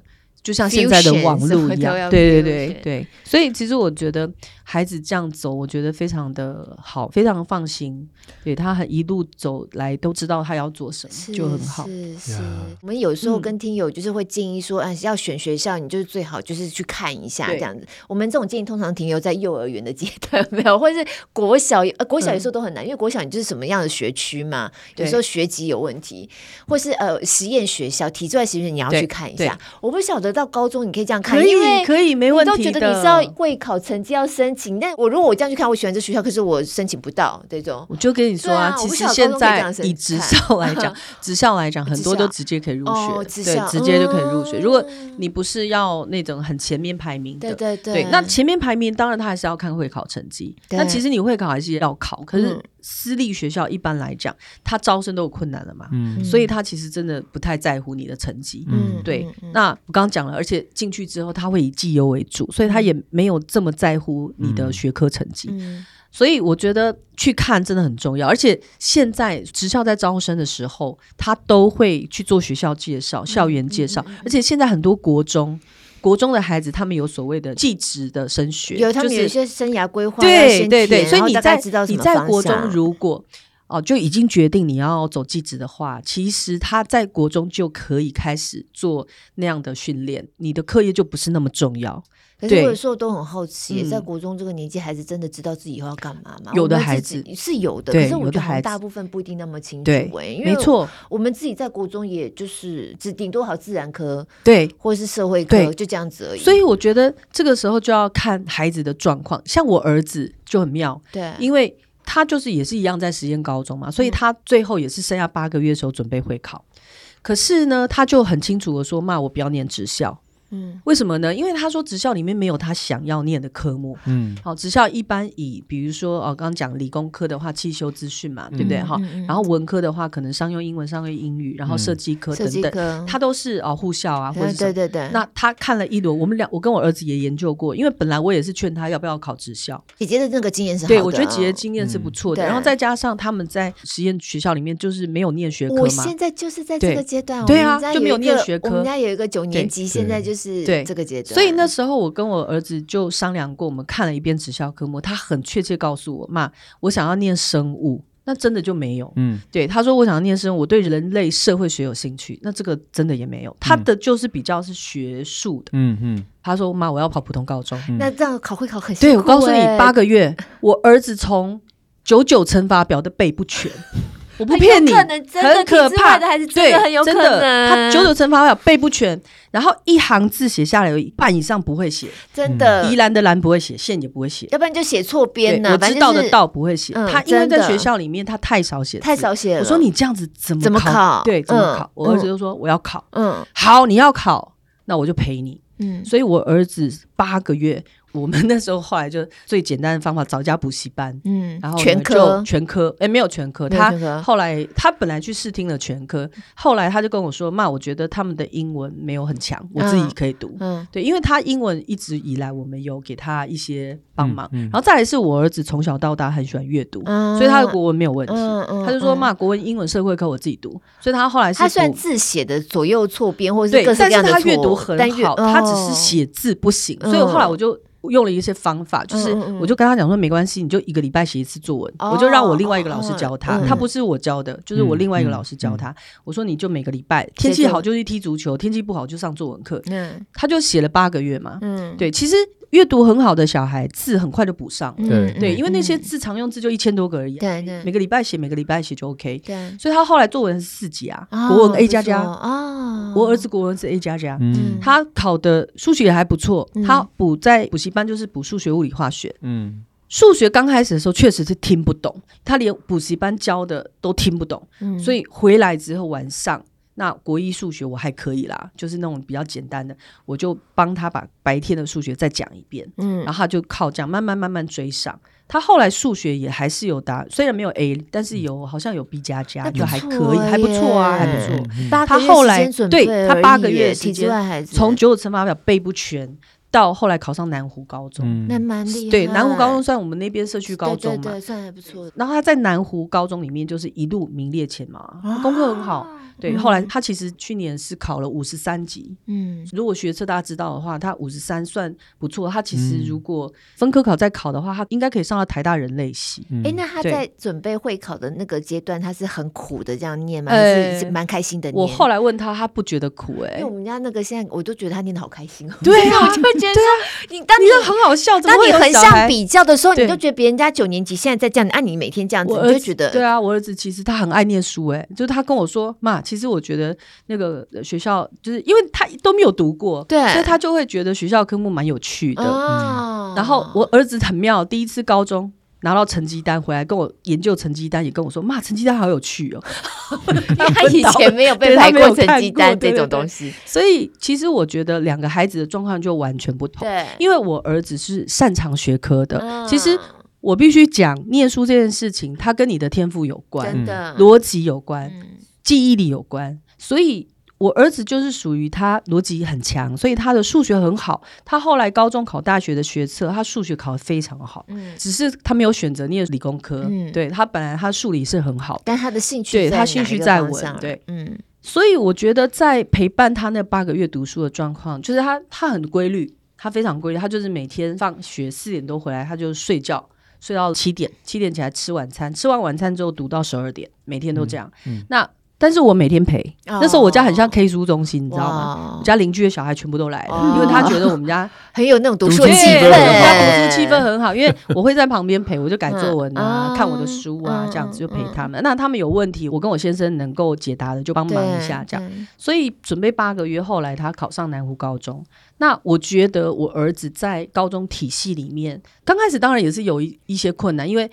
Speaker 3: 就像现在的网络一样，对对对对，所以其实我觉得孩子这样走，我觉得非常的好，非常放心。对，他很一路走来都知道他要做什么，就很好。
Speaker 2: 是是，我们有时候跟听友就是会建议说，啊，要选学校，你就是最好就是去看一下这样子。我们这种建议通常停留在幼儿园的阶段，<laughs> 没有，或者是国小，呃，国小有时候都很难，因为国小你就是什么样的学区嘛，有时候学籍有问题，或是呃实验学校、体制外实验你要去看一下。我不晓得。到高中你可以这样看，因为
Speaker 3: 可以没问题的。
Speaker 2: 都觉得你是要会考成绩要申请，但我如果我这样去看，我喜欢这学校，可是我申请不到这种。
Speaker 3: 我就跟你说啊，其实现在以职校来讲，<laughs> 职校来讲，很多都直接可以入学，对，直接就可以入学。如果你不是要那种很前面排名的，对对对，那前面排名当然他还是要看会考成绩。那其实你会考还是要考，可是。私立学校一般来讲，他招生都有困难了嘛，嗯，所以他其实真的不太在乎你的成绩，嗯，对。嗯、那我刚刚讲了，而且进去之后他会以绩优为主，所以他也没有这么在乎你的学科成绩，嗯、所以我觉得去看真的很重要。而且现在职校在招生的时候，他都会去做学校介绍、校园介绍，而且现在很多国中。国中的孩子，他们有所谓的技职的升学，
Speaker 2: 有他们有一些生涯规划，
Speaker 3: 对对对，所以你在你在国中如果哦就已经决定你要走技职的话，其实他在国中就可以开始做那样的训练，你的课业就不是那么重要。
Speaker 2: 可是我有时候都很好奇，在国中这个年纪，孩子真的知道自己以后要干嘛吗？
Speaker 3: 有的孩子
Speaker 2: 是有的，可是我觉得大部分不一定那么清楚。
Speaker 3: 对，没错，
Speaker 2: 我们自己在国中也就是只顶多好自然科，
Speaker 3: 对，
Speaker 2: 或者是社会科，就这样子而已。
Speaker 3: 所以我觉得这个时候就要看孩子的状况。像我儿子就很妙，
Speaker 2: 对，
Speaker 3: 因为他就是也是一样在实验高中嘛，所以他最后也是剩下八个月的时候准备会考，可是呢，他就很清楚的说：“妈，我不要念职校。”嗯，为什么呢？因为他说职校里面没有他想要念的科目。嗯，好，职校一般以比如说哦，刚刚讲理工科的话，汽修资讯嘛，对不对？哈，然后文科的话，可能商用英文、商用英语，然后设计科等等，他都是哦护校啊，或者
Speaker 2: 是对对对。
Speaker 3: 那他看了一轮，我们俩，我跟我儿子也研究过，因为本来我也是劝他要不要考职校。
Speaker 2: 姐姐的那个经验是好的，
Speaker 3: 对，我觉得姐姐经验是不错的。然后再加上他们在实验学校里面就是没有念学科嘛。
Speaker 2: 我现在就是在这个阶段，
Speaker 3: 对啊，就没有念学科。
Speaker 2: 我们家有一个九年级，现在就是对这个阶段。
Speaker 3: 所以那时候我跟我儿子就商量过，我们看了一遍职校科目，他很确切告诉我：“妈，我想要念生物。”那真的就没有。嗯，对，他说：“我想要念生物，我对人类社会学有兴趣。”那这个真的也没有，他的就是比较是学术的。嗯嗯，他说：“妈，我要跑普通高中。”
Speaker 2: 那这样考会考很
Speaker 3: 对，我告诉你，八个月，我儿子从九九乘法表都背不全。我不骗你，很可怕的，还是真的很有可能。他九九乘法表背不全，然后一行字写下来有一半以上不会写，
Speaker 2: 真的。
Speaker 3: 宜兰的兰不会写，县也不会写，
Speaker 2: 要不然就写错边呢。
Speaker 3: 我知道的道不会写，他因为在学校里面他太少写，
Speaker 2: 太少写了。
Speaker 3: 我说你这样子怎么
Speaker 2: 怎么考？
Speaker 3: 对，怎么考？我儿子就说我要考。嗯，好，你要考，那我就陪你。嗯，所以我儿子八个月。我们那时候后来就最简单的方法找家补习班，嗯，然后全科全科，哎，没有全科，他后来他本来去试听了全科，后来他就跟我说：“妈，我觉得他们的英文没有很强，我自己可以读。”嗯，对，因为他英文一直以来我们有给他一些帮忙，然后再来是我儿子从小到大很喜欢阅读，所以他的国文没有问题。他就说：“妈，国文、英文、社会课我自己读。”所以他后来是
Speaker 2: 他虽然字写的左右错边或者是各式各样的错，
Speaker 3: 但是他阅读很好，他只是写字不行。所以后来我就。用了一些方法，就是我就跟他讲说，没关系，你就一个礼拜写一次作文，我就让我另外一个老师教他，他不是我教的，就是我另外一个老师教他。我说你就每个礼拜天气好就去踢足球，天气不好就上作文课。嗯，他就写了八个月嘛。嗯，对，其实阅读很好的小孩字很快就补上。对对，因为那些字常用字就一千多个而已。对对，每个礼拜写，每个礼拜写就 OK。对，所以他后来作文是四级啊，国文 A 加加啊。我儿子国文是 A 加加，他考的数学也还不错，他补在补习。班就是补数学、物理、化学。嗯，数学刚开始的时候确实是听不懂，他连补习班教的都听不懂。嗯，所以回来之后晚上，那国一数学我还可以啦，就是那种比较简单的，我就帮他把白天的数学再讲一遍。嗯，然后他就靠这样慢慢慢慢追上。他后来数学也还是有答，虽然没有 A，但是有好像有 B 加加，就还可以，还不错啊，还不错。他后来对他八个月时间，从九九乘法表背不全。到后来考上南湖高中，
Speaker 2: 那蛮厉害。
Speaker 3: 对，南湖高中算我们那边社区高中嘛，
Speaker 2: 对对，算还不错。
Speaker 3: 然后他在南湖高中里面就是一路名列前茅，功课很好。对，后来他其实去年是考了五十三级。嗯，如果学测大家知道的话，他五十三算不错。他其实如果分科考再考的话，他应该可以上到台大人类系。
Speaker 2: 哎，那他在准备会考的那个阶段，他是很苦的这样念吗？还是蛮开心的念？
Speaker 3: 我后来问他，他不觉得苦。哎，
Speaker 2: 因为我们家那个现在我都觉得他念的好开心
Speaker 3: 哦。对啊，
Speaker 2: 我就会觉得说你当
Speaker 3: 你很好笑，当
Speaker 2: 你横向比较的时候，你就觉得别人家九年级现在在这样，按你每天这样子，你就觉得
Speaker 3: 对啊。我儿子其实他很爱念书，哎，就是他跟我说妈，其实我觉得。那个学校就是因为他都没有读过，对，所以他就会觉得学校科目蛮有趣的。哦、然后我儿子很妙，第一次高中拿到成绩单回来，跟我研究成绩单，也跟我说：“妈，成绩单好有趣哦。”
Speaker 2: 因为他 <laughs> 以前没有被排过成绩单这种东西，
Speaker 3: 所以其实我觉得两个孩子的状况就完全不同。对，因为我儿子是擅长学科的，嗯、其实我必须讲，念书这件事情，它跟你的天赋有关，真的逻辑有关，嗯、记忆力有关。所以，我儿子就是属于他逻辑很强，所以他的数学很好。他后来高中考大学的学测，他数学考得非常好。嗯，只是他没有选择念理工科。嗯，对他本来他数理是很好，
Speaker 2: 但他的兴趣
Speaker 3: 对他兴趣在文。对，嗯。所以我觉得在陪伴他那八个月读书的状况，就是他他很规律，他非常规律，他就是每天放学四点多回来，他就睡觉，睡到七点，七点起来吃晚餐，吃完晚餐之后读到十二点，每天都这样。嗯嗯、那但是我每天陪，那时候我家很像 K 书中心，你知道吗？我家邻居的小孩全部都来了，因为他觉得我们家 <laughs>
Speaker 2: 很有那种读书气氛，
Speaker 3: 我们家读书气氛很好。因为我会在旁边陪，我就改作文啊，看我的书啊，这样子就陪他们。那他们有问题，我跟我先生能够解答的就帮忙一下，这样。所以准备八个月，后来他考上南湖高中。那我觉得我儿子在高中体系里面，刚开始当然也是有一一些困难，因为。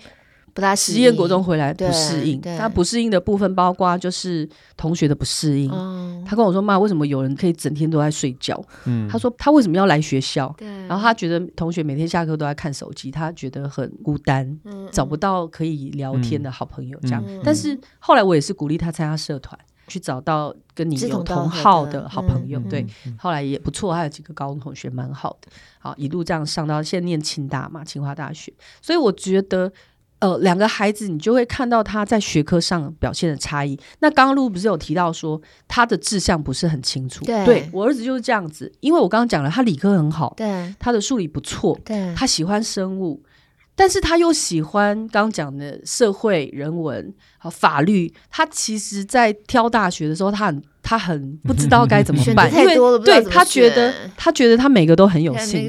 Speaker 2: 不大适
Speaker 3: 应，实验国中回来不适应，他不适应的部分包括就是同学的不适应。嗯、他跟我说：“妈，为什么有人可以整天都在睡觉？”嗯、他说：“他为什么要来学校？”对然后他觉得同学每天下课都在看手机，他觉得很孤单，嗯、找不到可以聊天的好朋友。这样，嗯、但是后来我也是鼓励他参加社团，去找到跟你有同好的好朋友。对，后来也不错，还有几个高中同学蛮好的。好，一路这样上到现在念清大嘛，清华大学。所以我觉得。呃，两个孩子，你就会看到他在学科上表现的差异。那刚刚露不是有提到说他的志向不是很清楚？对，对我儿子就是这样子，因为我刚刚讲了，他理科很好，对，他的数理不错，对，他喜欢生物，但是他又喜欢刚刚讲的社会人文和法律。他其实，在挑大学的时候，他很。他很不知道该怎么办，因为对他觉得他觉得他每个都很有兴趣，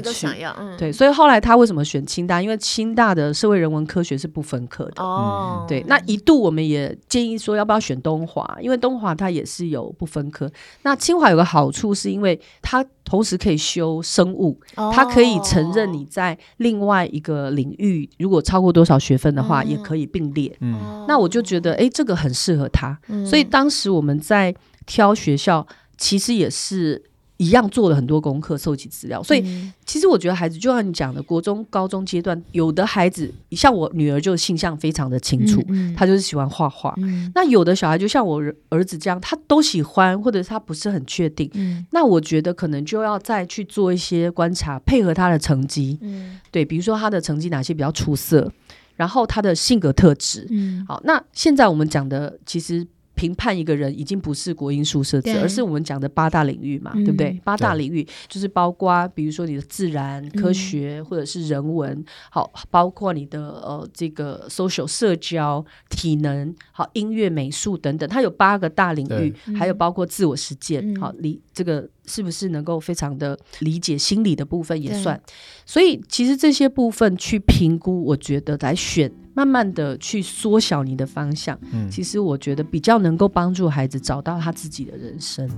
Speaker 3: 对，所以后来他为什么选清大？因为清大的社会人文科学是不分科的哦。对，那一度我们也建议说要不要选东华，因为东华它也是有不分科。那清华有个好处是因为它同时可以修生物，它可以承认你在另外一个领域如果超过多少学分的话，也可以并列。嗯，那我就觉得哎，这个很适合他。所以当时我们在。挑学校其实也是一样，做了很多功课，收集资料。所以其实我觉得孩子就像你讲的，国中、高中阶段，有的孩子像我女儿就性向非常的清楚，嗯嗯、她就是喜欢画画。嗯、那有的小孩就像我儿子这样，他都喜欢，或者是他不是很确定。嗯、那我觉得可能就要再去做一些观察，配合他的成绩。嗯、对，比如说他的成绩哪些比较出色，然后他的性格特质。嗯、好，那现在我们讲的其实。评判一个人已经不是国英数设置，而是我们讲的八大领域嘛，对不对？八大领域就是包括，比如说你的自然科学或者是人文，好，包括你的呃这个 social 社交、体能，好，音乐、美术等等，它有八个大领域，还有包括自我实践，好，理这个是不是能够非常的理解心理的部分也算。所以其实这些部分去评估，我觉得来选。慢慢的去缩小你的方向，嗯，其实我觉得比较能够帮助孩子找到他自己的人生。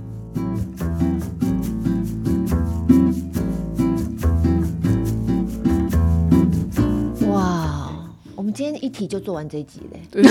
Speaker 2: 哇，我们今天一题就做完这一集嘞。
Speaker 1: 对 <laughs>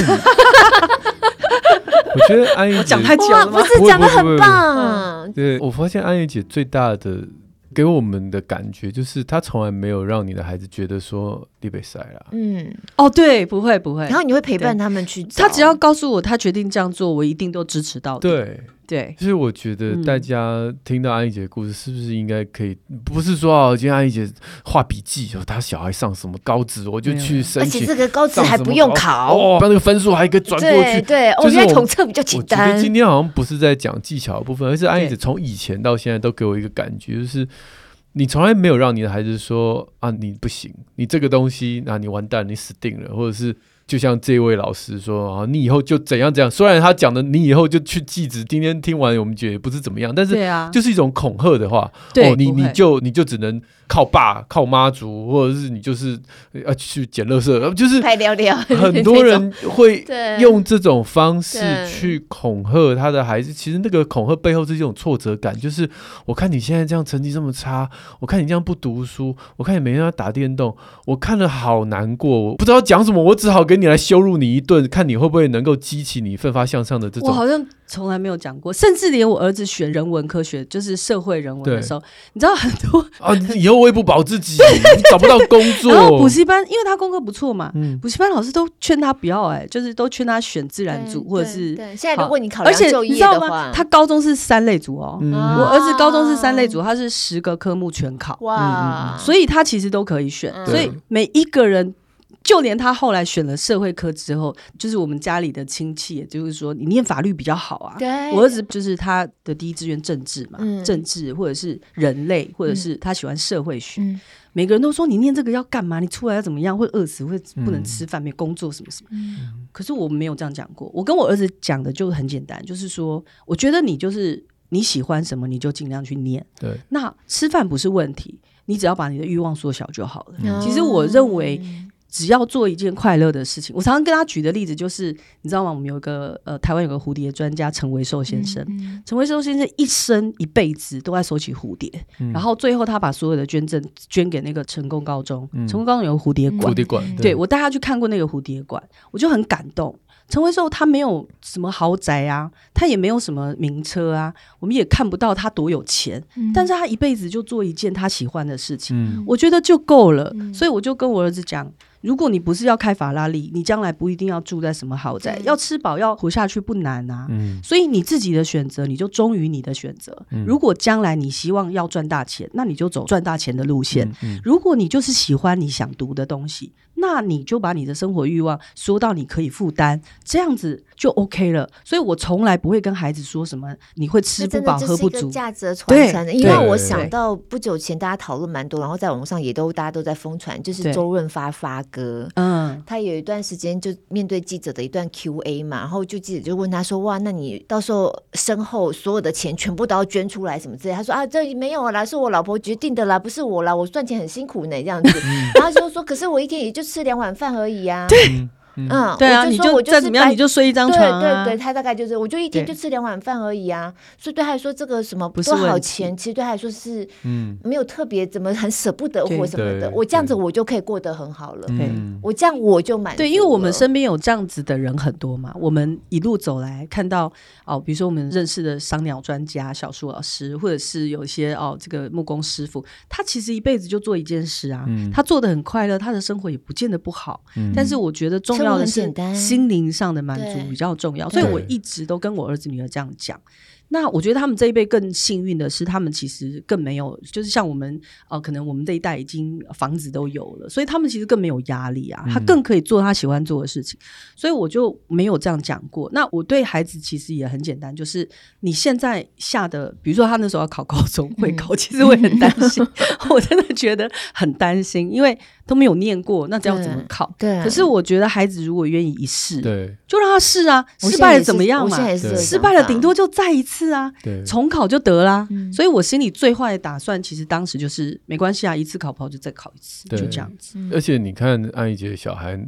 Speaker 1: 我觉得安怡姐
Speaker 3: 讲太久了吗？
Speaker 2: 不是讲的很棒。
Speaker 1: 对，我发现安怡姐最大的。给我们的感觉就是，他从来没有让你的孩子觉得说你被塞了。
Speaker 3: 嗯，哦，对，不会不会。
Speaker 2: 然后你会陪伴他们去，
Speaker 3: 他只要告诉我他决定这样做，我一定都支持到。
Speaker 1: 对。对，其实我觉得大家听到安怡姐的故事，是不是应该可以？不是说哦，今天安怡姐画笔记，说她小孩上什么高职，我就去申请。
Speaker 2: 而且这个高职还不用考，
Speaker 1: 哦，把那个分数还可以转过去。
Speaker 2: 对，我觉得统测比较简单。
Speaker 1: 我觉得今天好像不是在讲技巧的部分，而是安怡姐从以前到现在都给我一个感觉，就是你从来没有让你的孩子说啊，你不行，你这个东西，那你完蛋，你死定了，或者是。就像这位老师说啊，你以后就怎样怎样。虽然他讲的你以后就去记职，今天听完我们觉得不是怎么样，但是就是一种恐吓的话。对，哦，你你就你就只能。靠爸靠妈族，或者是你就是要去捡垃圾，就是很多人会用这种方式去恐吓他的孩子。其实那个恐吓背后是一种挫折感，就是我看你现在这样成绩这么差，我看你这样不读书，我看你每天要打电动，我看了好难过，我不知道讲什么，我只好给你来羞辱你一顿，看你会不会能够激起你奋发向上的这种。
Speaker 3: 我好像从来没有讲过，甚至连我儿子选人文科学，就是社会人文的时候，你知道很多
Speaker 1: 啊，以后。喂不保自己，找不到工作。
Speaker 3: 然 <laughs> 后补习班，因为他功课不错嘛，补习班老师都劝他不要，哎，就是都劝他选自然组或者是。
Speaker 2: 对现在如果你考，而且你知道吗？
Speaker 3: 他高中是三类组哦，我儿子高中是三类组，他是十个科目全考，哇，所以他其实都可以选。所以每一个人就连他后来选了社会科之后，就是我们家里的亲戚，也就是说你念法律比较好啊。
Speaker 2: 对，
Speaker 3: 我儿子就是他的第一志愿政治嘛，嗯、政治或者是人类，或者是他喜欢社会学。嗯、每个人都说你念这个要干嘛？你出来要怎么样？会饿死？会不能吃饭？没工作什么什么？嗯、可是我没有这样讲过。我跟我儿子讲的就很简单，就是说，我觉得你就是你喜欢什么，你就尽量去念。
Speaker 1: 对，
Speaker 3: 那吃饭不是问题，你只要把你的欲望缩小就好了。嗯、其实我认为。只要做一件快乐的事情，我常常跟他举的例子就是，你知道吗？我们有一个呃，台湾有个蝴蝶专家陈维寿先生，陈维寿先生一生一辈子都在收集蝴蝶，嗯、然后最后他把所有的捐赠捐给那个成功高中，嗯、成功高中有个蝴蝶馆，
Speaker 1: 蝴蝶馆，
Speaker 3: 对，对我带他去看过那个蝴蝶馆，我就很感动。陈维寿他没有什么豪宅啊，他也没有什么名车啊，我们也看不到他多有钱，嗯、但是他一辈子就做一件他喜欢的事情，嗯、我觉得就够了，嗯、所以我就跟我儿子讲。如果你不是要开法拉利，你将来不一定要住在什么豪宅，对要吃饱要活下去不难啊。嗯，所以你自己的选择，你就忠于你的选择。嗯，如果将来你希望要赚大钱，那你就走赚大钱的路线。嗯，嗯，如果你就是喜欢你想读的东西，那你就把你的生活欲望说到你可以负担，这样子就 OK 了。所以我从来不会跟孩子说什么你会吃不饱喝不足。
Speaker 2: 价值传承的，因为我想到不久前大家讨论蛮多，然后在网上也都大家都在疯传，就是周润发发。哥，嗯，他有一段时间就面对记者的一段 Q&A 嘛，然后就记者就问他说：“哇，那你到时候身后所有的钱全部都要捐出来什么之类？”他说：“啊，这没有啦，是我老婆决定的啦，不是我啦，我赚钱很辛苦呢，这样子。<laughs> ”然后就说：“可是我一天也就吃两碗饭而已啊。”对。嗯，对啊，你就再怎么样，你就睡一张床。对对对，他大概就是，我就一天就吃两碗饭而已啊。所以对他来说，这个什么多少钱，其实对他来说是嗯，没有特别怎么很舍不得或什么的。我这样子我就可以过得很好了。我这样我就满足。对，因为我们身边有这样子的人很多嘛。我们一路走来看到哦，比如说我们认识的商鸟专家小树老师，或者是有一些哦这个木工师傅，他其实一辈子就做一件事啊，他做的很快乐，他的生活也不见得不好。但是我觉得重要。很简单，心灵上的满足比较重要，所以我一直都跟我儿子女儿这样讲。那我觉得他们这一辈更幸运的是，他们其实更没有，就是像我们呃，可能我们这一代已经房子都有了，所以他们其实更没有压力啊，他更可以做他喜欢做的事情。所以我就没有这样讲过。那我对孩子其实也很简单，就是你现在下的，比如说他那时候要考高中会考，其实我也很担心，<laughs> 我真的觉得很担心，因为都没有念过，那这样怎么考？对。可是我觉得孩子如果愿意一试，对，就让他试啊，失败了怎么样嘛？失败了顶多就再一次。啊，对，重考就得啦。嗯、所以我心里最坏的打算，其实当时就是没关系啊，一次考不好就再考一次，就这样子。
Speaker 1: 而且你看安怡姐的小孩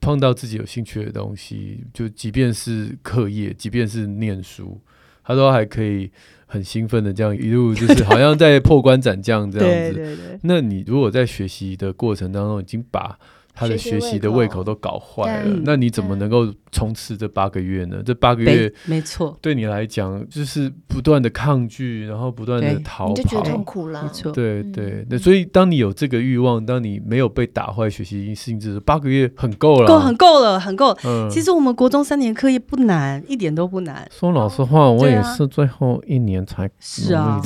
Speaker 1: 碰到自己有兴趣的东西，就即便是课业，即便是念书，他都还可以很兴奋的这样一路，就是好像在破关斩将这样子。<laughs> 对对对。那你如果在学习的过程当中已经把他的学习的胃口都搞坏了，那你怎么能够冲刺这八个月呢？这八个月，没错，对你来讲就是不断的抗拒，然后不断的逃跑，你就觉得痛苦了。没错，对对，那所以当你有这个欲望，当你没有被打坏学习性质，八个月很够了，
Speaker 3: 够很够了，很够。嗯，其实我们国中三年课业不难，一点都不难。
Speaker 1: 说老实话，我也是最后一年才 <laughs>
Speaker 3: 是啊。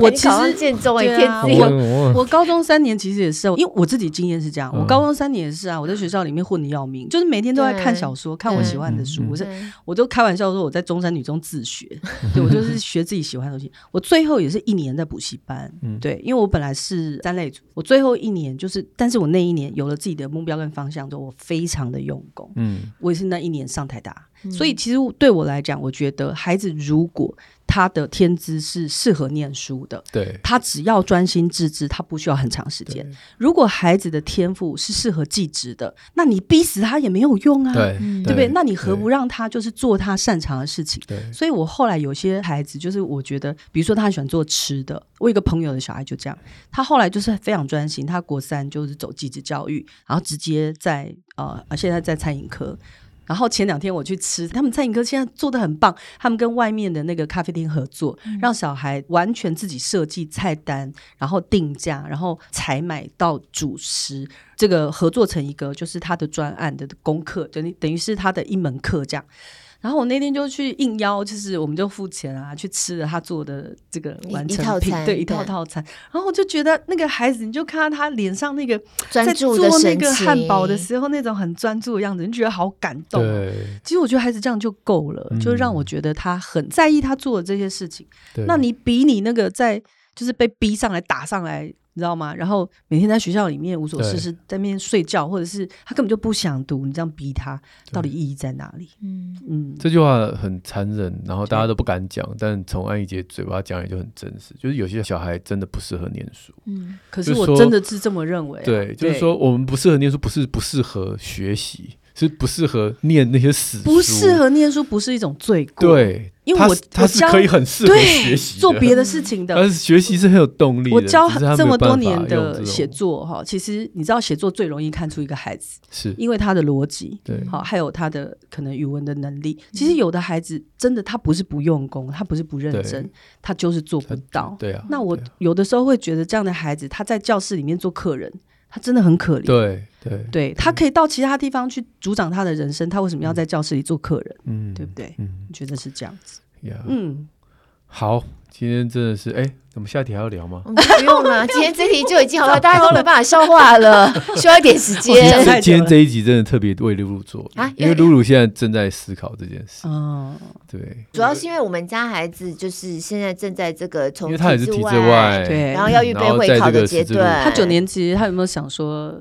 Speaker 3: 我其实见中一天，我我高中三年其实也是，因为我自己经验是这样，我高中三。也是啊，我在学校里面混的要命，就是每天都在看小说，看我喜欢的书。我是，我都开玩笑说我在中山女中自学，对，<laughs> 我就是学自己喜欢的东西。我最后也是一年在补习班，对，因为我本来是三类组，我最后一年就是，但是我那一年有了自己的目标跟方向之后，我非常的用功。嗯，我也是那一年上台大，所以其实对我来讲，我觉得孩子如果。他的天资是适合念书的，对，他只要专心致志，他不需要很长时间。如果孩子的天赋是适合技职的，那你逼死他也没有用啊，对，对不对？那你何不让他就是做他擅长的事情？对，所以我后来有些孩子，就是我觉得，比如说他很喜欢做吃的，我有一个朋友的小孩就这样，他后来就是非常专心，他国三就是走技职教育，然后直接在呃，现在在餐饮科。然后前两天我去吃，他们餐饮科现在做的很棒，他们跟外面的那个咖啡厅合作，嗯、让小孩完全自己设计菜单，然后定价，然后采买到主食，这个合作成一个就是他的专案的功课，等于等于是他的一门课这样。然后我那天就去应邀，就是我们就付钱啊，去吃了他做的这个完成品，对，一套套餐。然后我就觉得那个孩子，你就看到他脸上那个在做那个汉堡的时候那种很专注的样子，你觉得好感动。对，其实我觉得孩子这样就够了，就让我觉得他很在意他做的这些事情。那你比你那个在就是被逼上来打上来。你知道吗？然后每天在学校里面无所事事，在那边睡觉，或者是他根本就不想读，你这样逼他，到底意义在哪里？嗯嗯，
Speaker 1: 这句话很残忍，然后大家都不敢讲，但从安怡姐嘴巴讲也就很真实，就是有些小孩真的不适合念书。
Speaker 3: 嗯，可是我真的是这么认为啊。
Speaker 1: 对，就是说我们不适合念书，不是不适合学习。是不适合念那些死书，
Speaker 3: 不适合念书不是一种罪过。
Speaker 1: 对，
Speaker 3: 因为我
Speaker 1: 他是可以很适合学习
Speaker 3: 做别的事情的。
Speaker 1: 但是学习是很有动力的。
Speaker 3: 我教这么多年的写作哈，其实你知道写作最容易看出一个孩子，
Speaker 1: 是
Speaker 3: 因为他的逻辑，对，好，还有他的可能语文的能力。其实有的孩子真的他不是不用功，他不是不认真，他就是做不到。
Speaker 1: 对啊。
Speaker 3: 那我有的时候会觉得这样的孩子，他在教室里面做客人。他真的很可怜，
Speaker 1: 对对。
Speaker 3: 对，他可以到其他地方去主掌他的人生，他为什么要在教室里做客人？嗯，对不对？嗯，你觉得是这样子。嗯，
Speaker 1: 好，今天真的是，哎，我们下题还要聊吗？<laughs>
Speaker 2: 不用了，<laughs> 今天这题就已经好了，大家都没办法消化了，<laughs> 需要一点时间。
Speaker 1: 今天这一集真的特别为露露做啊，因为露露现在正在思考这件事。哦，对，
Speaker 2: 主要是因为我们家孩子就是现在正在这个从，
Speaker 1: 因为他也是体制外，
Speaker 2: 对，然后要预备会考的阶段。
Speaker 3: 他九年级，他有没有想说？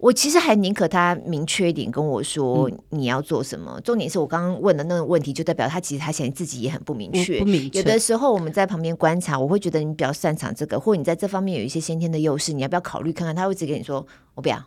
Speaker 2: 我其实还宁可他明确一点跟我说你要做什么。嗯、重点是我刚刚问的那个问题，就代表他其实他现在自己也很不明确。不明确。有的时候我们在旁边观察，我会觉得你比较擅长这个，或者你在这方面有一些先天的优势，你要不要考虑看看？他会直接跟你说我不要。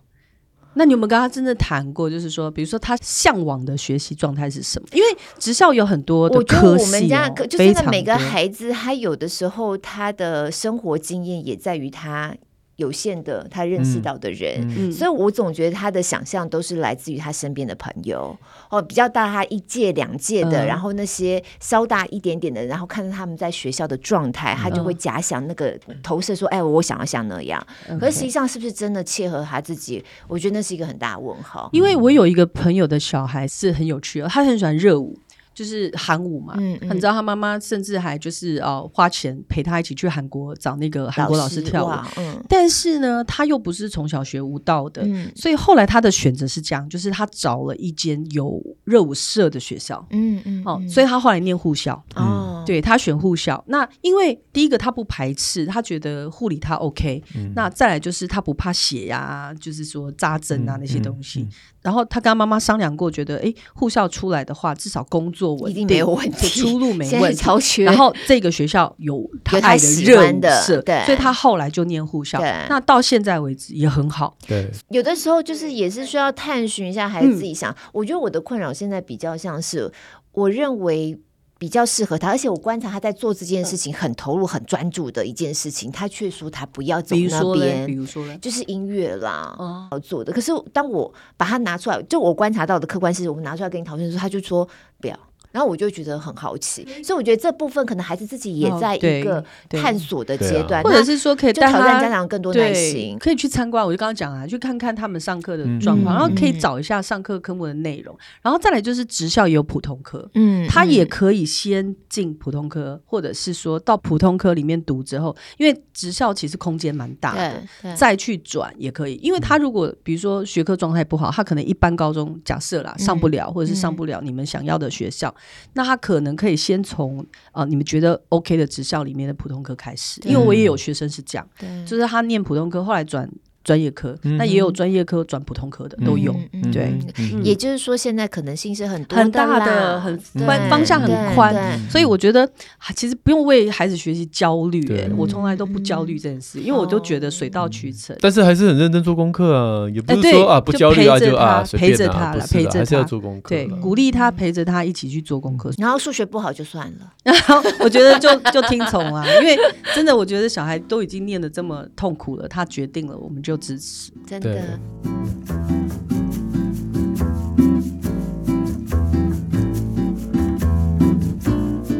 Speaker 3: 那你有没有跟他真的谈过？就是说，比如说他向往的学习状态是什么？因为职校有很多的科系、哦，我觉得我们家就现在每个孩子，他有的时候他的生活经验也在于他。有限的他认识到的人，嗯嗯、所以我总觉得他的想象都是来自于他身边的朋友哦，比较大他一届两届的，嗯、然后那些稍大一点点的，然后看到他们在学校的状态，他就会假想那个投射说，嗯、哎，我想要像那样。嗯、可是实际上是不是真的切合他自己？我觉得那是一个很大的问号。因为我有一个朋友的小孩是很有趣的，他很喜欢热舞。就是韩舞嘛，嗯嗯、你知道他妈妈甚至还就是呃花钱陪他一起去韩国找那个韩国老师跳舞，嗯、但是呢，他又不是从小学舞蹈的，嗯、所以后来他的选择是这样，就是他找了一间有热舞社的学校，嗯嗯，哦，所以他后来念护校，哦，对他选护校，那因为第一个他不排斥，他觉得护理他 OK，、嗯、那再来就是他不怕血呀、啊，就是说扎针啊那些东西。然后他跟他妈妈商量过，觉得哎，护校出来的话，至少工作稳定，
Speaker 2: 一定没有问题，
Speaker 3: 出路没问题。
Speaker 2: 超缺。
Speaker 3: 然后这个学校有他爱的热舞社，对，所以他后来就念护校。
Speaker 2: 对，
Speaker 3: 那到现在为止也很好。
Speaker 1: 对，
Speaker 2: 有的时候就是也是需要探寻一下孩子自己想。嗯、我觉得我的困扰现在比较像是，我认为。比较适合他，而且我观察他在做这件事情很投入、很专注的一件事情，他却说他不要走那边，
Speaker 3: 比如说呢，
Speaker 2: 就是音乐啦，要做的。可是当我把它拿出来，就我观察到的客观事实，我们拿出来跟你讨论的时候，他就说不要。然后我就觉得很好奇，所以我觉得这部分可能孩子自己也在一个探索的阶段，
Speaker 3: 或者是说可以挑战
Speaker 2: 家长更多耐心，
Speaker 3: 可以去参观。我就刚刚讲啊，去看看他们上课的状况，然后可以找一下上课科目的内容，然后再来就是职校也有普通科，嗯，他也可以先进普通科，或者是说到普通科里面读之后，因为职校其实空间蛮大的，再去转也可以。因为他如果比如说学科状态不好，他可能一般高中假设啦上不了，或者是上不了你们想要的学校。那他可能可以先从呃你们觉得 OK 的职校里面的普通科开始，因为我也有学生是这样，就是他念普通科，后来转。专业科，那也有专业科转普通科的都有，对，
Speaker 2: 也就是说现在可能性是很多
Speaker 3: 很大的，很宽方向很宽，所以我觉得其实不用为孩子学习焦虑，我从来都不焦虑这件事，因为我都觉得水到渠成。
Speaker 1: 但是还是很认真做功课啊，也不是说啊不焦虑啊就啊
Speaker 3: 陪着他了，陪着他。
Speaker 1: 还是要做功课，
Speaker 3: 对，鼓励他陪着他一起去做功课。
Speaker 2: 然后数学不好就算了，
Speaker 3: 然 <laughs> 后我觉得就就听从啊，因为真的我觉得小孩都已经念的这么痛苦了，他决定了，我们就。支持，
Speaker 2: 真的。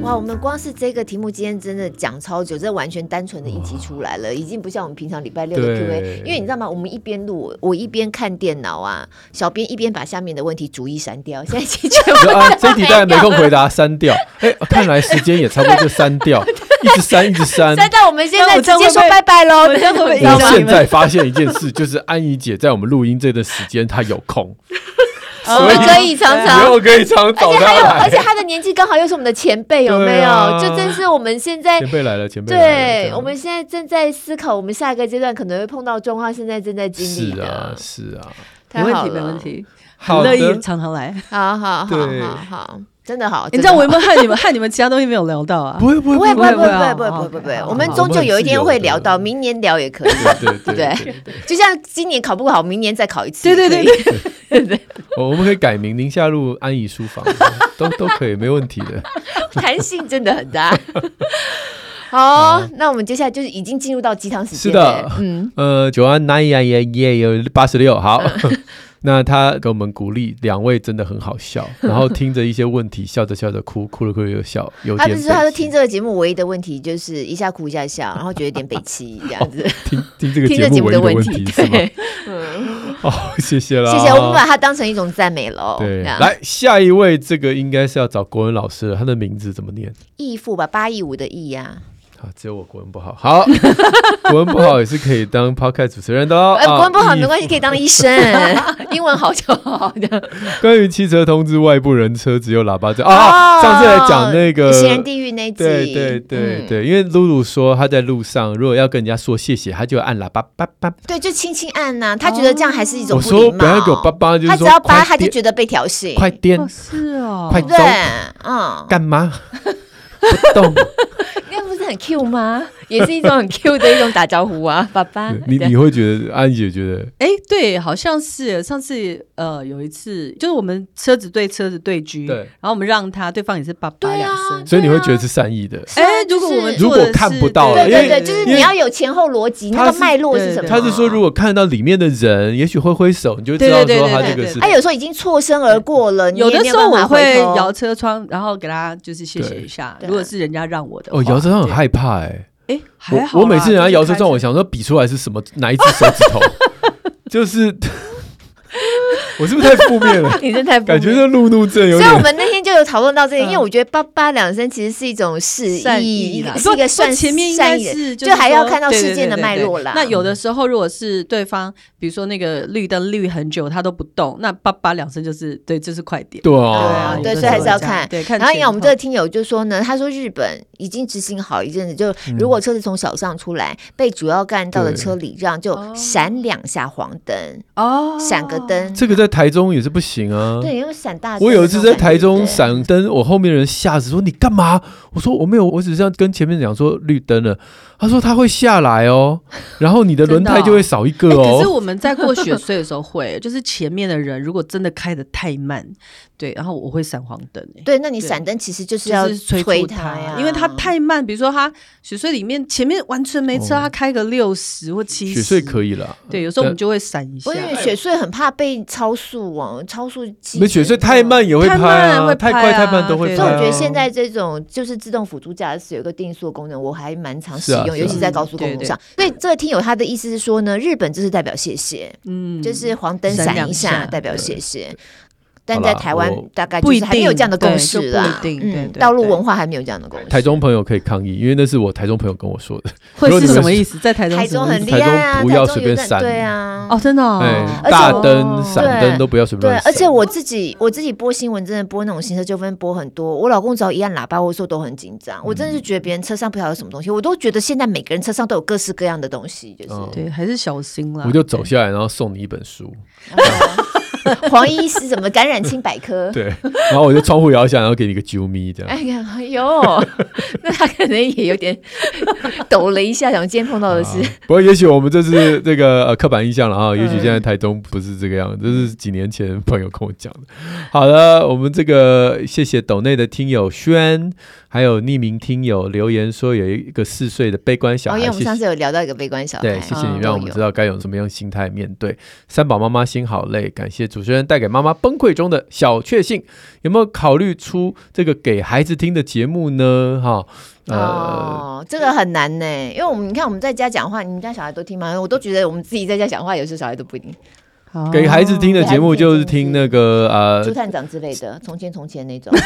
Speaker 2: 哇，我们光是这个题目今天真的讲超久，这完全单纯的一集出来了，已经不像我们平常礼拜六的 Q&A。因为你知道吗？我们一边录，我一边看电脑啊，小编一边把下面的问题逐一删掉。现在全部
Speaker 1: 啊，这题大家没空回答，删掉。哎，看来时间也差不多就删掉，<laughs> 一直删，<laughs> 一直删。
Speaker 2: 删到我们现在直接说拜拜喽。我 <laughs>
Speaker 1: 现在发现一件事，就是安怡姐在我们录音这段时间她有空。<laughs>
Speaker 2: 我们可以常常，
Speaker 1: 我可以常找他，而且还有，
Speaker 2: 而且她的年纪刚好又是我们的前辈，有没有？就正是我们现在
Speaker 1: 前辈来了，前辈
Speaker 2: 对，我们现在正在思考，我们下一个阶段可能会碰到状况，现在正在经历的。
Speaker 1: 是啊，是啊，
Speaker 3: 没问题，没问题，很乐意常常来，
Speaker 2: 好好好好好，真的好。
Speaker 3: 你知道我有没有害你们？害你们其他东西没有聊到啊？
Speaker 1: 不会，不会，不会，
Speaker 2: 不会，不会，不会，不会，不会。我们终究有一天会聊到，明年聊也可以，对对对，就像今年考不好，明年再考一次，
Speaker 3: 对对对对对。
Speaker 1: 我们可以改名宁夏路安怡书房，都都可以，没问题的。<laughs>
Speaker 2: 弹性真的很大。<laughs> 好，那我们接下来就是已经进入到鸡汤时间。
Speaker 1: 是的，嗯，呃，九安南呀耶耶有八十六，好。<laughs> 那他给我们鼓励，两位真的很好笑，<laughs> 然后听着一些问题，笑着笑着哭，哭了哭了又笑，有点。他
Speaker 2: 就是说，他说听这个节目唯一的问题就是一下哭一下笑，然后觉得有点北戚这样子。<laughs>
Speaker 1: 听听这个节目唯一的问题是吗？<laughs> 嗯，哦，谢谢了，
Speaker 2: 谢谢，我们把它当成一种赞美喽。
Speaker 1: 对，来下一位，这个应该是要找国文老师了，他的名字怎么念？
Speaker 2: 义父吧，八义五的义呀。
Speaker 1: 啊，只有我国文不好，好，<laughs> 国文不好也是可以当 podcast 主持人的哦。
Speaker 2: 呃，国文不好没关系，可以当医生，英文好就好的。
Speaker 1: 关于汽车通知外部人车只有喇叭声啊，上次来讲那个
Speaker 2: 行人地狱那集，
Speaker 1: 对对对对，因为露露说她在路上如果要跟人家说谢谢，她就按喇叭叭叭，
Speaker 2: 对，就轻轻按呐，她觉得这样还是一种
Speaker 1: 我说不要给我叭叭，就是说
Speaker 2: 她只要叭，她就觉得被调戏，
Speaker 1: 快点，
Speaker 3: 是哦，
Speaker 1: 快走，嗯，干嘛？不动。<laughs>
Speaker 2: 很 Q 吗？<laughs> 也是一种很 Q 的一种打招呼啊，<laughs> 爸爸。
Speaker 1: 你你会觉得安姐觉得？
Speaker 3: 哎，对，好像是上次呃有一次，就是我们车子对车子对狙，对，然后我们让他，对方也是爸爸两声，
Speaker 1: 所以你会觉得是善意的。
Speaker 3: 哎，如果我们
Speaker 1: 如果看不到，
Speaker 2: 对对对，就是你要有前后逻辑，那个脉络是什么？
Speaker 1: 他是说，如果看到里面的人，也许挥挥手，你就知道说他这个是。
Speaker 2: 他有时候已经错身而过了，
Speaker 3: 有的时候我会摇车窗，然后给他就是谢谢一下。如果是人家让我的，
Speaker 1: 哦，摇车窗很害怕哎。
Speaker 3: 哎，还好。
Speaker 1: 我每次人家摇车窗，我想说比出来是什么，哪一只手指头，<laughs> 就是。我是不是太负面了？<laughs>
Speaker 2: 你是太面，
Speaker 1: 感觉这路怒症有点。
Speaker 2: 所以我们那天就有讨论到这个，因为我觉得“叭叭”两声其实是一种示意，是一个算
Speaker 3: 前面应该是
Speaker 2: 就还要看到事件的脉络啦。
Speaker 3: 那有的时候，如果是对方，比如说那个绿灯绿很久，他都不动，那“叭叭”两声就是对，就是快点。
Speaker 1: 对啊，
Speaker 2: 对，所以还是要看。对，然后，因为我们这个听友就说呢，他说日本已经执行好一阵子，就如果车子从小巷出来，被主要干道的车礼让，就闪两下黄灯哦，闪个灯。
Speaker 1: 这个在台中也是不行啊。
Speaker 2: 对，因为闪大。
Speaker 1: 我有一次在台中闪灯，我后面的人吓死说：“你干嘛？”我说：“我没有，我只是要跟前面讲说绿灯了。”他说：“他会下来哦，然后你的轮胎就会少一个哦。”
Speaker 3: 可是我们在过雪隧的时候会，<laughs> 就是前面的人如果真的开的太慢，对，然后我会闪黄灯。
Speaker 2: 对，那你闪灯其实就是要催他呀，
Speaker 3: 因为他太慢。比如说他雪隧里面前面完全没车，他开个六十或七十，
Speaker 1: 雪隧可以了。
Speaker 3: 对，有时候我们就会闪一下。
Speaker 2: 因为雪隧很怕被超速哦，超速。
Speaker 1: 没雪隧太慢也会拍啊，太快太慢都会拍。
Speaker 2: 所以我觉得现在这种就是自动辅助驾驶有一个定速功能，我还蛮常使用。尤其在高速公路上，所以这个听友他的意思是说呢，日本就是代表谢谢，嗯，就是黄灯闪一下代表谢谢。但在台湾大概就是还没有这样的共识啦，嗯，道路文化还没有这样的共识。
Speaker 1: 台中朋友可以抗议，因为那是我台中朋友跟我说的。
Speaker 3: 会是什么意思？在台中，
Speaker 2: 台中很厉害啊，
Speaker 1: 不要随便闪，
Speaker 2: 对啊，
Speaker 3: 哦，真的，
Speaker 1: 大灯、闪灯都不要随便。对，
Speaker 2: 而且我自己我自己播新闻，真的播那种行车纠纷播很多。我老公只要一按喇叭，我说都很紧张。我真的是觉得别人车上不晓得有什么东西，我都觉得现在每个人车上都有各式各样的东西，就是
Speaker 3: 对，还是小心啦。
Speaker 1: 我就走下来，然后送你一本书。<laughs>
Speaker 2: 黄医师怎么感染清百科？<laughs>
Speaker 1: 对，然后我就窗户摇下，然后给你个啾咪这样。
Speaker 2: 哎呀，哎呦，<laughs> 那他可能也有点抖了一下，想今天碰到的是。
Speaker 1: 不过也许我们这是这个呃刻板印象了啊，也许现在台中不是这个样子，这是几年前朋友跟我讲的。好了，我们这个谢谢斗内的听友轩。还有匿名听友留言说，有一个四岁的悲观小孩。
Speaker 2: 因为我们上次有聊到一个悲观小孩。
Speaker 1: 对，谢谢你让我们知道该用什么样心态面对。三宝妈妈心好累，感谢主持人带给妈妈崩溃中的小确幸，有没有考虑出这个给孩子听的节目呢？哈，
Speaker 2: 呃、哦，这个很难呢，因为我们你看我们在家讲话，你们家小孩都听吗？我都觉得我们自己在家讲话，有时候小孩都不一定。
Speaker 1: 给孩子听的节目就是听那个呃，
Speaker 2: 朱探长之类的，从前从前那种。<laughs>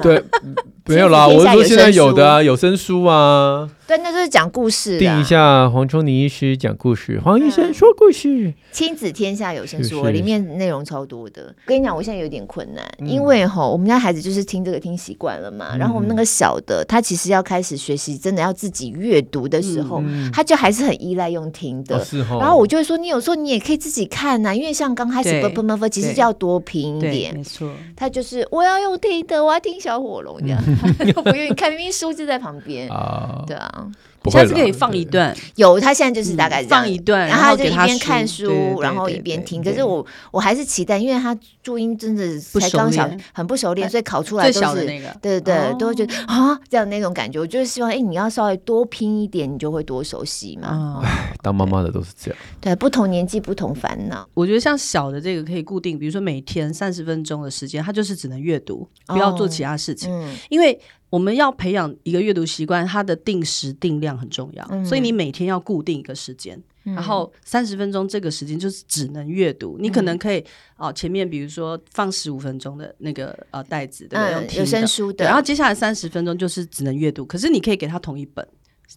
Speaker 1: 对，<laughs> 没有啦，我是说现在有的啊，有声书啊。
Speaker 2: 对，那就是讲故事。
Speaker 1: 定一下黄瑽宁医师讲故事，黄医生说故事。
Speaker 2: 亲子天下有声书里面内容超多的。我跟你讲，我现在有点困难，因为哈，我们家孩子就是听这个听习惯了嘛。然后我们那个小的，他其实要开始学习，真的要自己阅读的时候，他就还是很依赖用听的。然后我就会说，你有时候你也可以自己看呐，因为像刚开始啵啵啵，其实就要多拼一点。没错，他就是我要用听的，我要听小火龙这样，又不愿意看，明明书就在旁边啊。<laughs> 对啊。
Speaker 3: 下次可以放一段，
Speaker 2: 有他现在就是大概
Speaker 3: 放一段，
Speaker 2: 然后他就一边看书，然后一边听。可是我我还是期待，因为他注音真的才刚小，很不熟练，所以考出来都是对对对，都会觉得啊这样那种感觉。我就是希望，哎，你要稍微多拼一点，你就会多熟悉嘛。
Speaker 1: 哎，当妈妈的都是这样。
Speaker 2: 对，不同年纪不同烦恼。
Speaker 3: 我觉得像小的这个可以固定，比如说每天三十分钟的时间，他就是只能阅读，不要做其他事情，因为。我们要培养一个阅读习惯，它的定时定量很重要，嗯、所以你每天要固定一个时间，嗯、然后三十分钟这个时间就是只能阅读。嗯、你可能可以哦，前面比如说放十五分钟的那个呃袋子，对不对？
Speaker 2: 嗯、有声书的，
Speaker 3: 然后接下来三十分钟就是只能阅读，可是你可以给他同一本。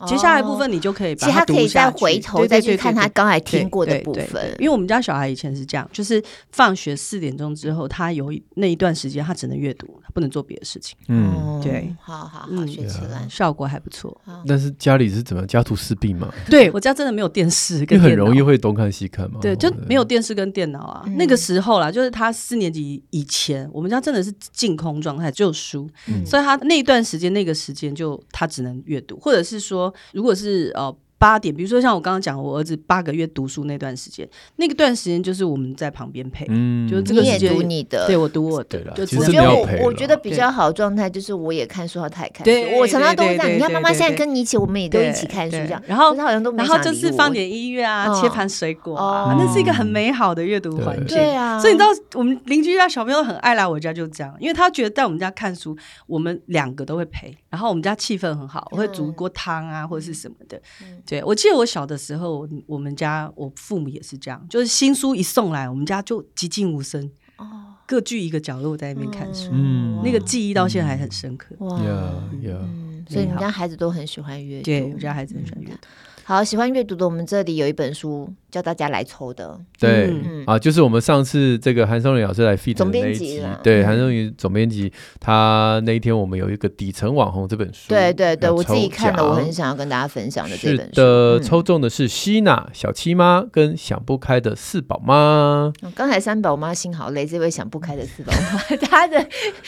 Speaker 3: 接下来部分你就可以把它读下去，其实他可以再回
Speaker 2: 头再去看他刚才听过的部分。
Speaker 3: 因为我们家小孩以前是这样，就是放学四点钟之后，他有那一段时间他只能阅读，他不能做别的事情。
Speaker 1: 嗯，
Speaker 2: 对，好好好，学起来
Speaker 3: 效果还不错。
Speaker 1: 但是家里是怎么？家徒四壁嘛？
Speaker 3: 对，我家真的没有电视，
Speaker 1: 跟很容易会东看西看嘛。
Speaker 3: 对，就没有电视跟电脑啊。那个时候啦，就是他四年级以前，我们家真的是净空状态，只有书，所以他那一段时间那个时间就他只能阅读，或者是说，如果是。呃，八点，比如说像我刚刚讲，我儿子八个月读书那段时间，那个段时间就是我们在旁边陪，嗯，就是这个时间
Speaker 2: 读你的，
Speaker 3: 对我读我的，
Speaker 2: 就我觉得我我觉得比较好的状态就是我也看书，他也看书，我常常都这样。你看妈妈现在跟你一起，我们也都一起看书这样，然后他好像都然后就是
Speaker 3: 放点音乐啊，切盘水果啊，那是一个很美好的阅读环境。
Speaker 2: 对啊，
Speaker 3: 所以你知道我们邻居家小朋友很爱来我家，就这样，因为他觉得在我们家看书，我们两个都会陪。然后我们家气氛很好，我会煮一锅汤啊，或者是什么的。对，我记得我小的时候，我们家我父母也是这样，就是新书一送来，我们家就寂静无声，各据一个角落在那边看书。嗯，那个记忆到现在还很深刻。哇，
Speaker 2: 所以你们家孩子都很喜欢阅读，
Speaker 3: 对，我们家孩子很喜欢阅读。
Speaker 2: 好，喜欢阅读的，我们这里有一本书叫大家来抽的。
Speaker 1: 对，啊，就是我们上次这个韩松林老师来 feed 的那一集。对，韩松林总编辑，他那一天我们有一个底层网红这本书。
Speaker 2: 对对对，我自己看了，我很想要跟大家分享的这本书。
Speaker 1: 的抽中的是希娜小七妈跟想不开的四宝妈。
Speaker 2: 刚才三宝妈心好累，这位想不开的四宝妈，<laughs> 他的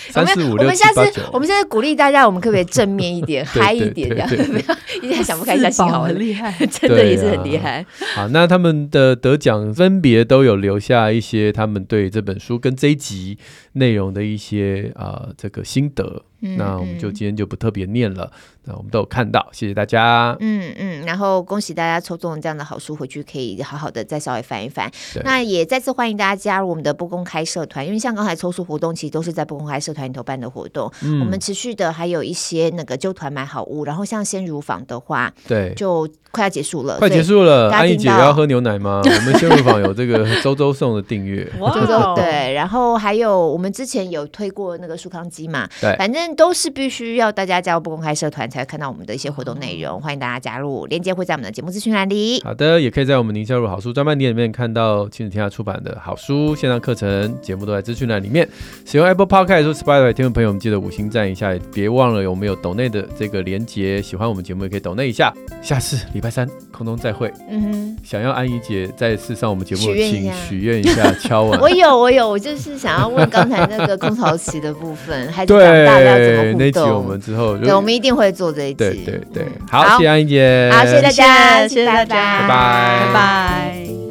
Speaker 1: 三四五六七八九。
Speaker 2: 我们下次，我们现在鼓励大家，我们可不可以正面一点，嗨一点，这样 <laughs> 不要一下想不开，一下心好累。<laughs> 真的也是很厉害。
Speaker 1: 好，那他们的得奖分别都有留下一些他们对这本书跟这一集内容的一些啊、这个心得。那我们就今天就不特别念了，那我们都有看到，谢谢大家。
Speaker 2: 嗯嗯，然后恭喜大家抽中这样的好书，回去可以好好的再稍微翻一翻。那也再次欢迎大家加入我们的不公开社团，因为像刚才抽书活动，其实都是在不公开社团里头办的活动。我们持续的还有一些那个揪团买好物，然后像鲜乳坊的话，对，就快要结束了，
Speaker 1: 快结束了。安怡姐要喝牛奶吗？<laughs> 我们鲜乳坊有这个周周送的订阅，
Speaker 2: 周 <laughs> 周对，<laughs> 然后还有我们之前有推过那个舒康机嘛，对，反正。都是必须要大家加入不公开社团才会看到我们的一些活动内容，欢迎大家加入，链接会在我们的节目资讯栏里。
Speaker 1: 好的，也可以在我们宁夏路好书专卖店里面看到亲子天下出版的好书、线上课程、节目都在资讯栏里面。使用 Apple Podcast 或 Spotify 听众朋友们记得五星赞一下，别忘了有没有抖内的这个连接，喜欢我们节目也可以抖内一下。下次礼拜三空中再会。嗯哼，想要安怡姐再次上我们节目，请许愿一下，敲碗。<laughs>
Speaker 2: 我有，我有，我就是想要问刚才那个空巢期的部分，还是长大 <laughs> 要怎么？
Speaker 1: 那集我们之后，
Speaker 2: 对，我们一定会做这一集。
Speaker 1: 对对对，好，谢谢安怡姐，
Speaker 2: 好，谢谢大家，谢谢大家，
Speaker 1: 拜拜，
Speaker 2: 拜拜。